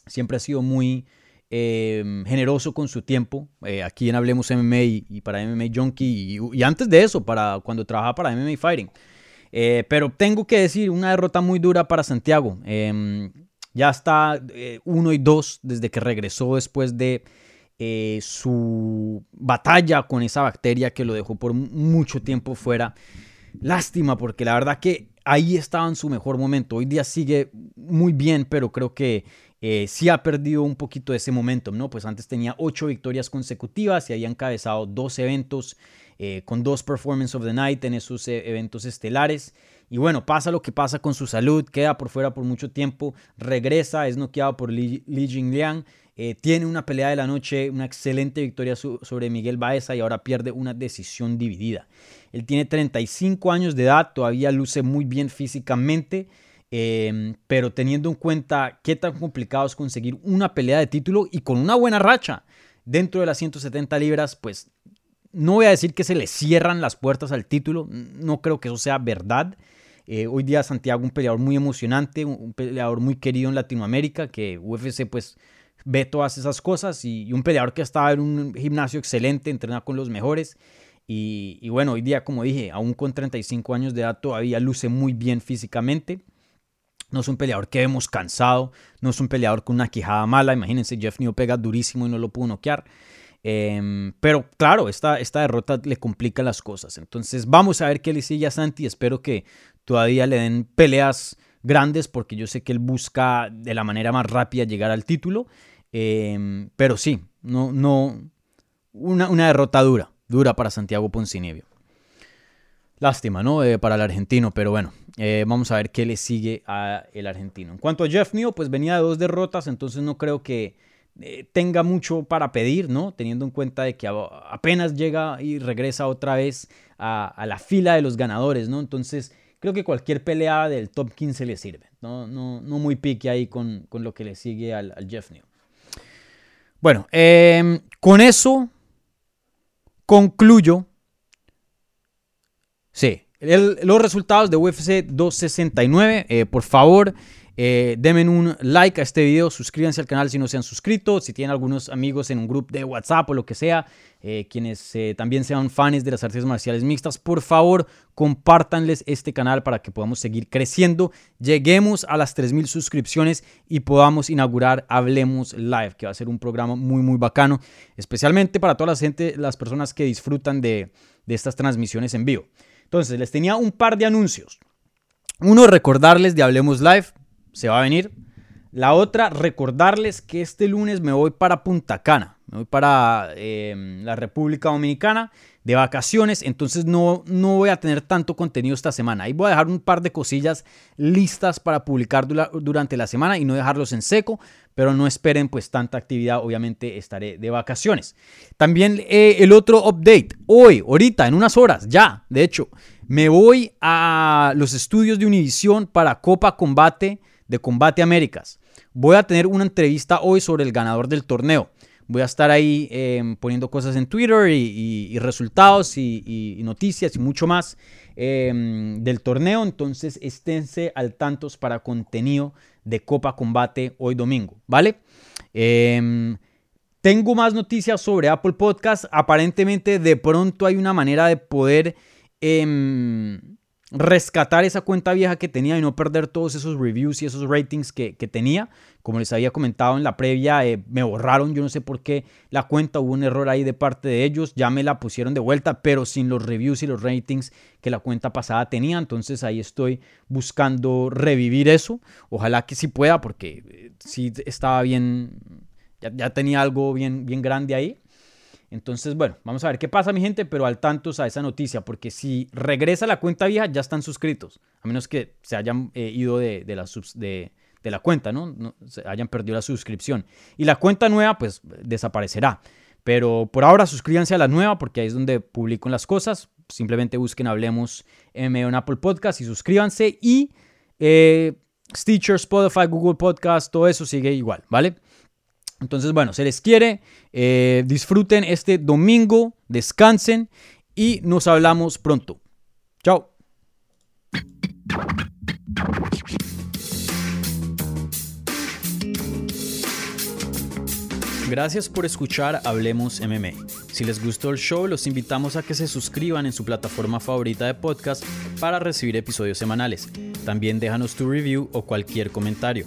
Siempre ha sido muy Em, generoso con su tiempo. Eh, aquí en Hablemos MMA y, para MMA Junkie y, antes de eso, para cuando trabajaba para MMA Fighting. Eh, pero tengo que decir, una derrota muy dura para Santiago. Em, ya está eh, uno y dos desde que regresó después de su batalla con esa bacteria que lo dejó por mucho tiempo fuera. Lástima, porque la verdad que ahí estaba en su mejor momento. Hoy día sigue muy bien, pero creo que eh, sí ha perdido un poquito ese momentum, ¿no? Pues antes tenía ocho victorias consecutivas y había encabezado dos eventos eh, con dos Performance of the Night en esos eh, eventos estelares. Y bueno, pasa lo que pasa con su salud, queda por fuera por mucho tiempo, regresa, es noqueado por Li, Jingliang, tiene una pelea de la noche, una excelente victoria sobre Miguel Baeza y ahora pierde una decisión dividida. Él tiene 35 años de edad, todavía luce muy bien físicamente. Em, pero teniendo en cuenta qué tan complicado es conseguir una pelea de título y con una buena racha dentro de las 170 libras, pues no voy a decir que se le cierran las puertas al título, no creo que eso sea verdad. Eh, hoy día Santiago un peleador muy emocionante, un, peleador muy querido en Latinoamérica, que UFC pues ve todas esas cosas y, un peleador que estaba en un gimnasio excelente, entrena con los mejores. Y, y bueno, hoy día, como dije, aún con 35 años de edad todavía luce muy bien físicamente. No es un peleador que vemos cansado, no es un peleador con una quijada mala. Imagínense, Jeff New pega durísimo y no lo pudo noquear. Em, pero claro, esta, esta derrota le complica las cosas. Entonces vamos a ver qué le sigue a Santi. Espero que todavía le den peleas grandes porque yo sé que él busca de la manera más rápida llegar al título. Em, pero sí, no, no, una, una derrota dura, dura para Santiago Poncinibio. Lástima, ¿no? Eh, para el argentino, pero bueno, eh, vamos a ver qué le sigue al argentino. En cuanto a Jeff Neal, pues venía de dos derrotas, entonces no creo que eh, tenga mucho para pedir, ¿no? Teniendo en cuenta de que apenas llega y regresa otra vez a, la fila de los ganadores, ¿no? Entonces creo que cualquier pelea del top 15 le sirve, ¿no? No, no muy pique ahí con, lo que le sigue al, Jeff Neal. Bueno, em, con eso concluyo Sí, los resultados de UFC 269, eh, por favor, eh, denme un like a este video, suscríbanse al canal si no se han suscrito, si tienen algunos amigos en un grupo de WhatsApp o lo que sea, eh, quienes también sean fans de las artes marciales mixtas, por favor, compártanles este canal para que podamos seguir creciendo, lleguemos a las 3.000 suscripciones y podamos inaugurar Hablemos Live, que va a ser un programa muy, muy bacano, especialmente para toda la gente, las personas que disfrutan de estas transmisiones en vivo. Entonces, les tenía un par de anuncios. Uno, recordarles de Hablemos Live, se va a venir. La otra, recordarles que este lunes me voy para Punta Cana, me voy para em, la República Dominicana de vacaciones, entonces no, no voy a tener tanto contenido esta semana. Ahí voy a dejar un par de cosillas listas para publicar durante la semana y no dejarlos en seco, pero no esperen pues tanta actividad, obviamente estaré de vacaciones. También eh, el otro update, hoy, ahorita, en unas horas, ya, de hecho, me voy a los estudios de Univisión para Copa Combate de Combate Américas. Voy a tener una entrevista hoy sobre el ganador del torneo. Voy a estar ahí em, poniendo cosas en Twitter y, resultados y, noticias y mucho más em, del torneo. Entonces esténse al tantos para contenido de Copa Combate hoy domingo, ¿vale? Em, tengo más noticias sobre Apple Podcast. Aparentemente de pronto hay una manera de poder rescatar esa cuenta vieja que tenía y no perder todos esos reviews y esos ratings que, tenía. Como les había comentado en la previa, eh, me borraron, yo no sé por qué la cuenta, hubo un error ahí de parte de ellos, ya me la pusieron de vuelta, pero sin los reviews y los ratings que la cuenta pasada tenía. Entonces ahí estoy buscando revivir eso. Ojalá que sí pueda, porque eh, sí estaba bien, ya, ya tenía algo bien, bien grande ahí. Entonces, bueno, vamos a ver qué pasa, mi gente, pero al tantos a esa noticia, porque si regresa la cuenta vieja, ya están suscritos, a menos que se hayan eh, ido de, la cuenta, ¿no? ¿no? Se hayan perdido la suscripción. Y la cuenta nueva, pues, desaparecerá. Pero por ahora suscríbanse a la nueva, porque ahí es donde publico las cosas. simplemente busquen Hablemos MMA en Apple Podcast y suscríbanse. Y eh, Stitcher, Spotify, Google Podcast, todo eso sigue igual, ¿vale? Entonces, bueno, se les quiere. eh, disfruten este domingo, descansen y nos hablamos pronto. Chao. Gracias por escuchar Hablemos MMA. Si les gustó el show, los invitamos a que se suscriban en su plataforma favorita de podcast para recibir episodios semanales. También déjanos tu review o cualquier comentario.